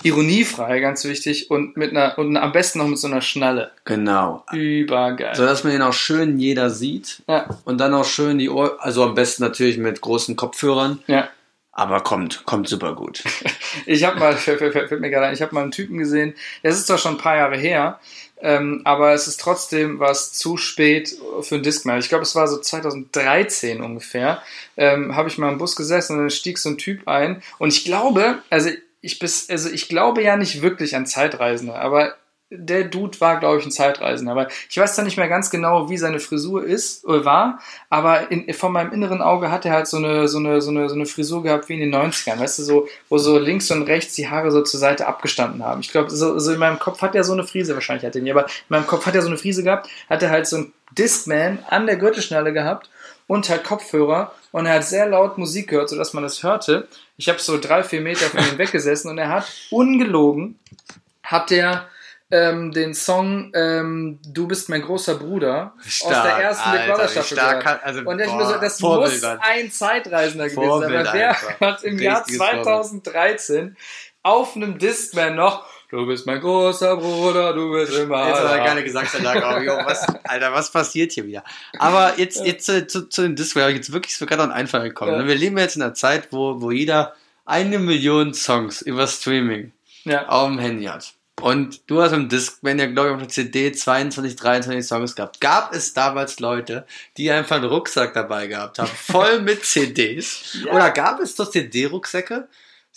ironiefrei, ganz wichtig, und mit einer, und am besten noch mit so einer Schnalle. Genau. Übergeil. So dass man den auch schön jeder sieht. Ja. Und dann auch schön die Ohr, also am besten natürlich mit großen Kopfhörern. Ja. Aber kommt, kommt super gut. ich habe mal, fällt, mir gerade ein, ich habe mal einen Typen gesehen, das ist zwar schon ein paar Jahre her, ähm, aber es ist trotzdem was zu spät für ein Discman. Ich glaube, es war so 2013 ungefähr. Ähm, habe ich mal im Bus gesessen und dann stieg so ein Typ ein. Und ich glaube, also ich bis, also ich glaube ja nicht wirklich an Zeitreisende, aber der Dude war, glaube ich, ein Zeitreisender. Aber ich weiß da nicht mehr ganz genau, wie seine Frisur ist oder war, aber in, von meinem inneren Auge hat er halt so eine, so, eine, so, eine, so eine Frisur gehabt wie in den 90ern, weißt du, so, wo so links und rechts die Haare so zur Seite abgestanden haben. Ich glaube, so, so in meinem Kopf hat er so eine Frise, wahrscheinlich hat er nie, aber in meinem Kopf hat er so eine Frise gehabt, hat er halt so ein Discman an der Gürtelschnalle gehabt und halt Kopfhörer und er hat sehr laut Musik gehört, sodass man das hörte. Ich habe so drei, vier Meter von ihm weggesessen und er hat ungelogen, hat er ähm, den Song ähm, Du bist mein großer Bruder stark, aus der ersten Big Brother Staffel gehört. Also, und ich mir so, das muss ein Zeitreisender gewesen sein, weil wer hat im Jahr 2013 auf einem Discman noch Du bist mein großer Bruder, du bist immer. Jetzt hat er keine Gesangsanlage. Oh, was, Alter, was passiert hier wieder? Aber jetzt, jetzt äh, zu, zu dem Display habe ich jetzt wirklich gerade einen Einfall gekommen. Ja. Wir leben jetzt in einer Zeit, wo, wo jeder eine Million Songs über Streaming ja. auf dem Handy hat. Und du hast im Discman ja, glaube ich, auf der CD 22, 23 Songs gehabt. Gab es damals Leute, die einfach einen Rucksack dabei gehabt haben, voll mit CDs? ja. Oder gab es doch CD-Rucksäcke?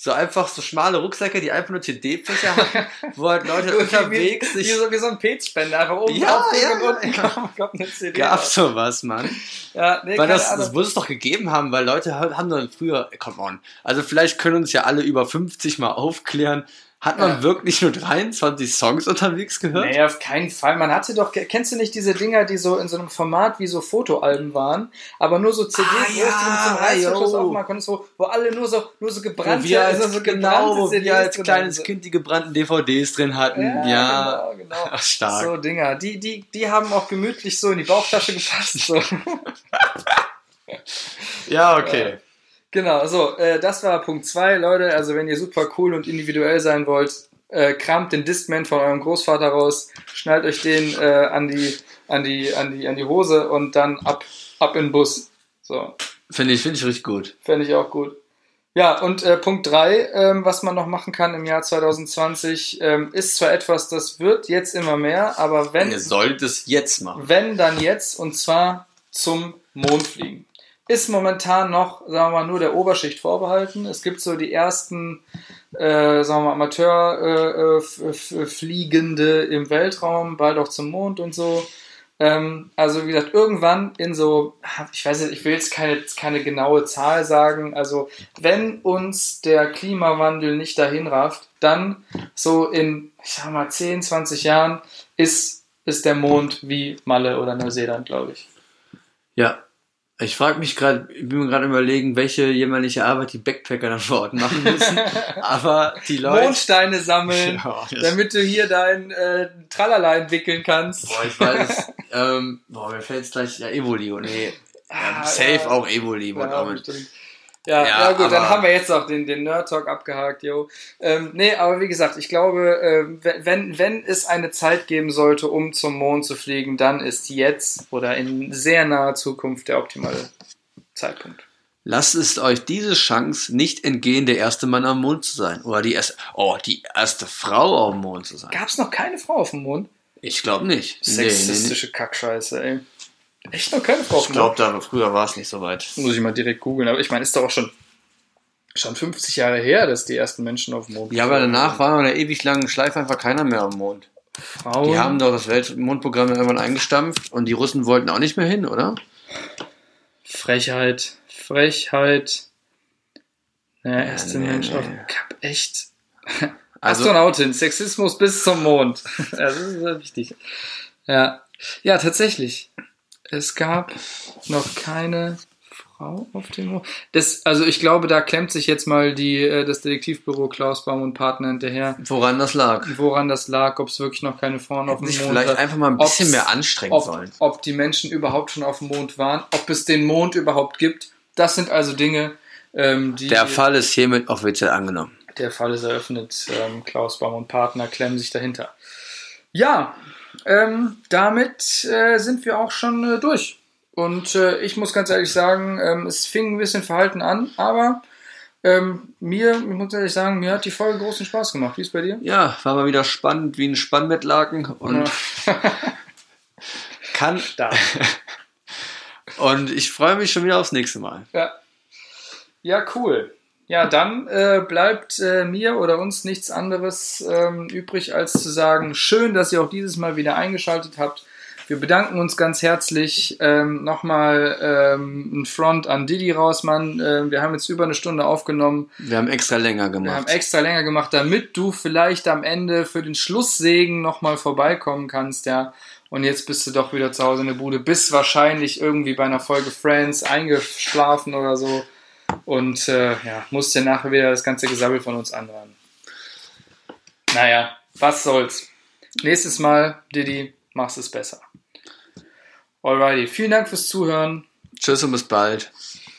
So einfach so schmale Rucksäcke, die einfach nur CD-Fächer haben, wo halt Leute unterwegs sich... Wie so, wie so ein Petspender, einfach oben ja, drauf ja, und unten ja. kommt, kommt eine CD. Gab sowas, Mann. Ja, nee, weil das, das muss es doch gegeben haben, weil Leute haben dann früher, come on, also vielleicht können uns ja alle über 50 mal aufklären, Hat man Ja. wirklich nur 23 Songs unterwegs gehört? Nee, auf keinen Fall. Man hatte doch, kennst du nicht diese Dinger, die so in so einem Format wie so Fotoalben waren, aber nur so CD Ah, ja, die jo. aufmachen konntest, wo, wo alle nur so, nur so Wo gebrannte, wir als, also so genau, wo CDs wir als kleines haben. Kind die gebrannten DVDs drin hatten. Ja, Ja, genau, genau. Ach, stark. So Dinger, die, die, die haben auch gemütlich so in die Bauchtasche gepasst. So. Ja, okay. Genau, so, äh, das war Punkt 2, Leute. Also, wenn ihr super cool und individuell sein wollt, äh, kramt den Discman von eurem Großvater raus, schnallt euch den äh, an, die, an, die, an, die, an die Hose und dann ab, ab in den Bus. So, Finde ich, finde ich richtig gut. fände ich auch gut. Ja, und äh, Punkt 3, ähm, was man noch machen kann im Jahr 2020, ähm, ist zwar etwas, das wird jetzt immer mehr, aber wenn, Ihr sollt es jetzt machen. wenn dann jetzt und zwar zum Mond fliegen. Ist momentan noch, sagen wir mal, nur der Oberschicht vorbehalten. Es gibt so die ersten, äh, sagen wir mal, Amateur-Fliegende im Weltraum, bald auch zum Mond und so. Ähm, also wie gesagt, irgendwann in so, ich weiß nicht, ich will jetzt keine, keine genaue Zahl sagen, also wenn uns der Klimawandel nicht dahin rafft, dann so in, ich sag mal, 10, 20 Jahren ist, ist der Mond wie Malle oder Neuseeland, glaube ich. Ja. Ich frage mich gerade, ich bin mir gerade überlegen, welche jämmerliche Arbeit die Backpacker dann vor Ort machen müssen. Aber die Leute. Mondsteine sammeln, Ja, damit du hier dein äh, Tralala entwickeln kannst. Boah, ich weiß. ähm, boah, mir fällt jetzt gleich ja Evoli. Nee, Ah, ja, safe ja. auch Evoli. Ja, Ja. Ja, gut, dann haben wir jetzt auch den, den Nerd-Talk abgehakt, yo. Ähm, nee, aber wie gesagt, ich glaube, äh, wenn, wenn es eine Zeit geben sollte, um zum Mond zu fliegen, dann ist jetzt oder in sehr naher Zukunft der optimale Zeitpunkt. Lasst es euch diese Chance nicht entgehen, der erste Mann am Mond zu sein. Oder die erste, oh, die erste Frau auf dem Mond zu sein. Gab es noch keine Frau auf dem Mond? Ich glaube nicht. Nee, nee, nee. Sexistische Kackscheiße, ey. Echt noch keine Frau Ich glaube, da früher war es nicht so weit. Muss ich mal direkt googeln. Aber ich meine, ist doch auch schon, schon 50 Jahre her, dass die ersten Menschen auf dem Mond Ja, aber danach war nach der ewig langen Schleife einfach keiner mehr am Mond. Frauen. Die haben doch das Weltmondprogramm irgendwann eingestampft und die Russen wollten auch nicht mehr hin, oder? Frechheit. Frechheit. Der erste nee, Mensch nee. auf dem Cup. Echt. Also, Astronautin. Sexismus bis zum Mond. das ist sehr wichtig. Ja. Ja, tatsächlich. Es gab noch keine Frau auf dem Mond. Das, also ich glaube, da klemmt sich jetzt mal die, äh, das Detektivbüro Klaus Baum und Partner hinterher. woran das lag. woran das lag, ob es wirklich noch keine Frauen auf dem Mond vielleicht hat, einfach mal ein bisschen mehr anstrengen ob, sollen. ob die Menschen überhaupt schon auf dem Mond waren, ob es den Mond überhaupt gibt. Das sind also Dinge, ähm, die Der Fall ist hiermit offiziell angenommen. der Fall ist eröffnet. Ähm, Klaus Baum und Partner klemmen sich dahinter. Ja, ähm, damit äh, sind wir auch schon äh, durch. Und äh, ich muss ganz ehrlich sagen, ähm, es fing ein bisschen verhalten an, aber ähm, mir, ich muss ehrlich sagen, mir hat die Folge großen Spaß gemacht. Wie ist bei dir? Ja, war mal wieder spannend wie ein Spannbettlaken und kann. Da. Und ich freue mich schon wieder aufs nächste Mal. Ja. Ja, cool. Ja, dann äh, bleibt äh, mir oder uns nichts anderes ähm, übrig, als zu sagen, schön, dass ihr auch dieses Mal wieder eingeschaltet habt. Wir bedanken uns ganz herzlich. Ähm, Nochmal ähm, ein Front an Didi raus, Mann. Ähm, wir haben jetzt über eine Stunde aufgenommen. Wir haben extra länger Wir gemacht. haben extra länger gemacht, damit du vielleicht am Ende für den Schlusssegen nochmal vorbeikommen kannst, ja. Und jetzt bist du doch wieder zu Hause in der Bude, bist wahrscheinlich irgendwie bei einer Folge Friends eingeschlafen oder so. Und äh, ja, musst dir nachher wieder das ganze Gesabbel von uns anhören. Naja, was soll's. Nächstes Mal, Didi, machst es besser. Alrighty, vielen Dank fürs Zuhören. Tschüss und bis bald.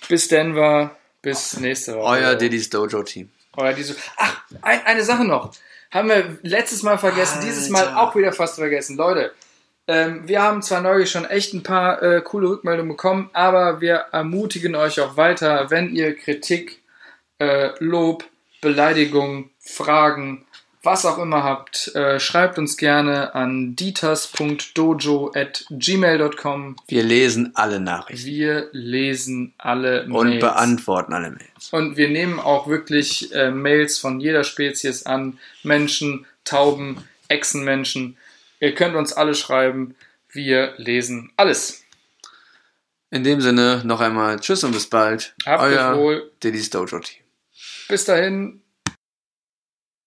Bis Denver, bis nächste Woche. Euer Diddy's Dojo Team. Oder diese. Ach, ein, eine Sache noch. Haben wir letztes Mal vergessen, Alter. dieses Mal auch wieder fast vergessen. Leute, ähm, wir haben zwar neulich schon echt ein paar äh, coole Rückmeldungen bekommen, aber wir ermutigen euch auch weiter, wenn ihr Kritik, äh, Lob, Beleidigung, Fragen, was auch immer habt, äh, schreibt uns gerne an ditas.dojo at gmail.com. Wir lesen alle Nachrichten Wir lesen alle und Mails. beantworten alle Mails. Und wir nehmen auch wirklich äh, Mails von jeder Spezies an. Menschen, Tauben, Echsenmenschen. Ihr könnt uns alle schreiben. Wir lesen alles. In dem Sinne noch einmal Tschüss und bis bald. Habt euch wohl. Diddy's Dojo Team. Bis dahin.